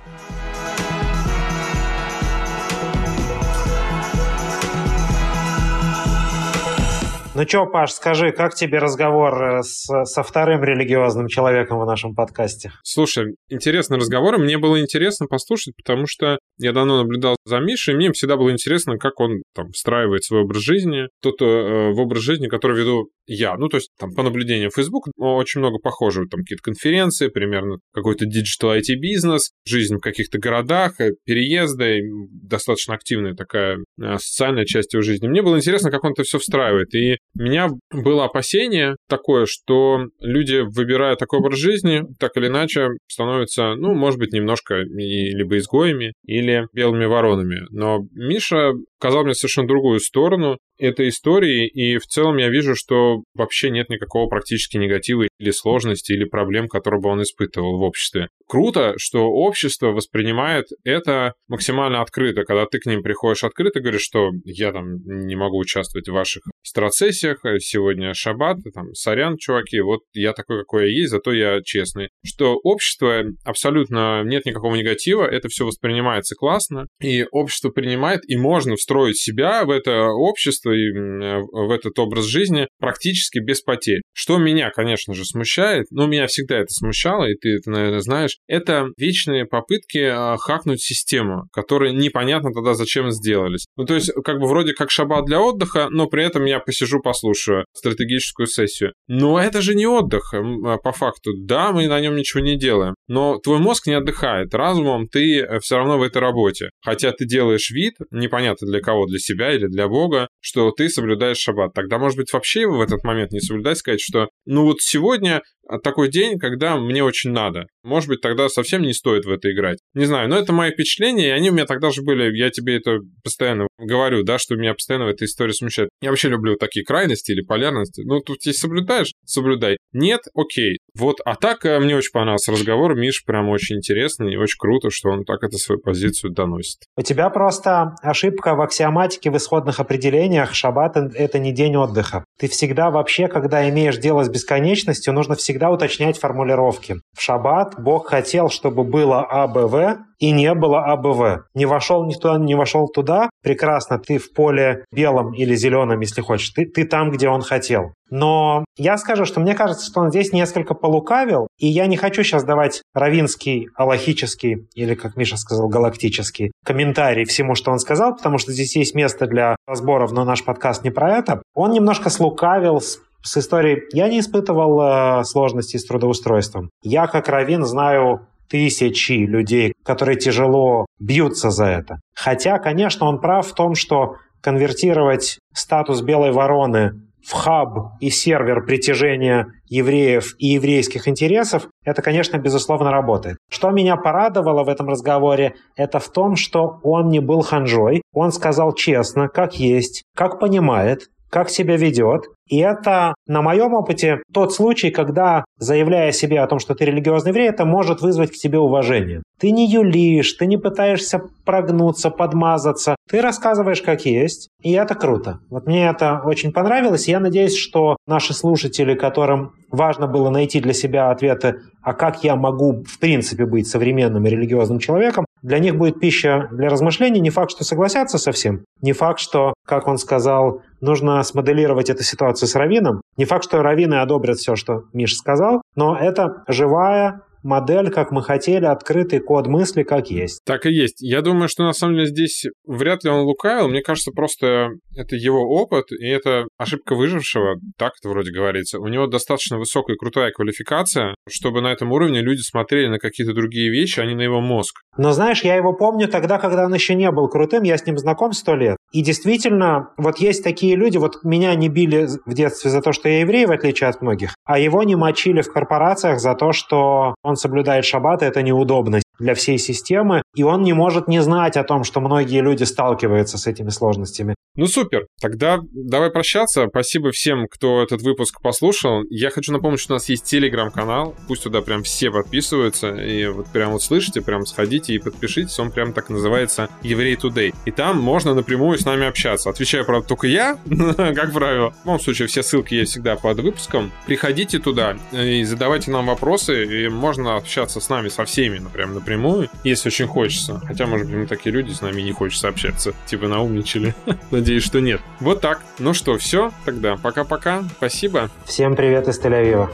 Ну что, Паш, скажи, как тебе разговор э, с, со вторым религиозным человеком в нашем подкасте? Слушай, интересный разговор, мне было интересно послушать, потому что я давно наблюдал за Мишей, и мне всегда было интересно, как он там встраивает свой образ жизни, тот э, в образ жизни, который веду я. Ну, то есть, там, по наблюдению Facebook очень много похожего. Там какие-то конференции, примерно какой-то digital IT-бизнес, жизнь в каких-то городах, э, переезды, достаточно активная такая э, социальная часть его жизни. Мне было интересно, как он это все встраивает. И у меня было опасение такое, что люди, выбирая такой образ жизни, так или иначе становятся, ну, может быть, немножко и либо изгоями, или белыми воронами. Но Миша показал мне совершенно другую сторону этой истории, и в целом я вижу, что вообще нет никакого практически негатива или сложности, или проблем, которые бы он испытывал в обществе. Круто, что общество воспринимает это максимально открыто, когда ты к ним приходишь открыто, говоришь, что я там не могу участвовать в ваших страцессиях, сегодня шаббат, там, сорян, чуваки, вот я такой, какой я есть, зато я честный. Что общество абсолютно нет никакого негатива, это все воспринимается классно, и общество принимает, и можно встроить встроить себя в это общество и в этот образ жизни практически без потерь. Что меня, конечно же, смущает, но меня всегда это смущало, и ты это, наверное, знаешь, это вечные попытки а, хакнуть систему, которые непонятно тогда зачем сделались. Ну, то есть, как бы вроде как шаббат для отдыха, но при этом я посижу, послушаю стратегическую сессию. Но это же не отдых, а, по факту. Да, мы на нем ничего не делаем, но твой мозг не отдыхает. Разумом ты э, все равно в этой работе. Хотя ты делаешь вид, непонятно для кого, для себя или для Бога, что ты соблюдаешь шаббат. Тогда, может быть, вообще его в этот момент не соблюдать, сказать, что ну вот сегодня такой день, когда мне очень надо. Может быть, тогда совсем не стоит в это играть. Не знаю, но это мои впечатления, и они у меня тогда же были, я тебе это постоянно говорю, да, что меня постоянно в этой истории смущает. Я вообще люблю такие крайности или полярности. Ну, тут если соблюдаешь, соблюдай. Нет, окей. Вот, а так э, мне очень понравился разговор. Миш прям очень интересный и очень круто, что он так это свою позицию доносит. У тебя просто ошибка в аксиоматике в исходных определениях. Шаббат – это не день отдыха. Ты всегда вообще, когда имеешь дело с бесконечностью, нужно всегда уточнять формулировки. В шаббат Бог хотел, чтобы было АБВ и не было АБВ. Не вошел никто, не вошел туда, прекрасно, ты в поле белом или зеленом, если хочешь. Ты, ты там, где он хотел. Но я скажу, что мне кажется, что он здесь несколько полукавил, и я не хочу сейчас давать равинский, аллахический, или, как Миша сказал, галактический комментарий всему, что он сказал, потому что здесь есть место для разборов, но наш подкаст не про это. Он немножко слукавил с с историей. Я не испытывал э, сложностей с трудоустройством. Я, как равин, знаю тысячи людей, которые тяжело бьются за это. Хотя, конечно, он прав в том, что конвертировать статус белой вороны в хаб и сервер притяжения евреев и еврейских интересов, это, конечно, безусловно работает. Что меня порадовало в этом разговоре, это в том, что он не был ханжой, он сказал честно, как есть, как понимает, как себя ведет. И это, на моем опыте, тот случай, когда, заявляя себе о том, что ты религиозный еврей, это может вызвать к тебе уважение. Ты не юлишь, ты не пытаешься прогнуться, подмазаться. Ты рассказываешь, как есть, и это круто. Вот мне это очень понравилось, и я надеюсь, что наши слушатели, которым важно было найти для себя ответы, а как я могу, в принципе, быть современным религиозным человеком, для них будет пища для размышлений. Не факт, что согласятся совсем. Не факт, что, как он сказал, нужно смоделировать эту ситуацию с Равином. Не факт, что Равины одобрят все, что Миш сказал, но это живая модель, как мы хотели, открытый код мысли, как есть. Так и есть. Я думаю, что на самом деле здесь вряд ли он лукавил. Мне кажется, просто это его опыт, и это ошибка выжившего, так это вроде говорится. У него достаточно высокая и крутая квалификация, чтобы на этом уровне люди смотрели на какие-то другие вещи, а не на его мозг. Но знаешь, я его помню тогда, когда он еще не был крутым, я с ним знаком сто лет. И действительно, вот есть такие люди, вот меня не били в детстве за то, что я еврей, в отличие от многих, а его не мочили в корпорациях за то, что он соблюдает шаббат, это неудобно для всей системы, и он не может не знать о том, что многие люди сталкиваются с этими сложностями. Ну супер, тогда давай прощаться. Спасибо всем, кто этот выпуск послушал. Я хочу напомнить, что у нас есть телеграм-канал, пусть туда прям все подписываются, и вот прям вот слышите, прям сходите и подпишитесь, он прям так называется Еврей Today. И там можно напрямую с нами общаться. Отвечаю, правда, только я, как правило. В любом случае, все ссылки есть всегда под выпуском. Приходите туда и задавайте нам вопросы, и можно общаться с нами, со всеми, например, напрямую, если очень хочется. Хотя, может быть, мы такие люди, с нами не хочется общаться. Типа наумничали. Надеюсь, что нет. Вот так. Ну что, все тогда. Пока-пока. Спасибо. Всем привет из Тель-Авива.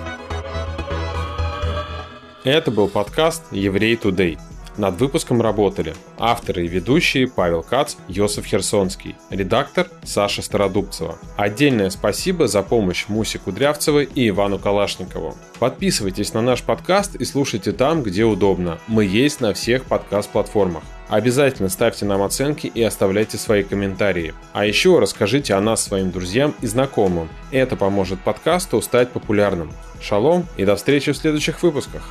Это был подкаст «Еврей Today». Над выпуском работали авторы и ведущие Павел Кац, Йосиф Херсонский, редактор Саша Стародубцева. Отдельное спасибо за помощь Мусе Кудрявцевой и Ивану Калашникову. Подписывайтесь на наш подкаст и слушайте там, где удобно. Мы есть на всех подкаст-платформах. Обязательно ставьте нам оценки и оставляйте свои комментарии. А еще расскажите о нас своим друзьям и знакомым. Это поможет подкасту стать популярным. Шалом и до встречи в следующих выпусках.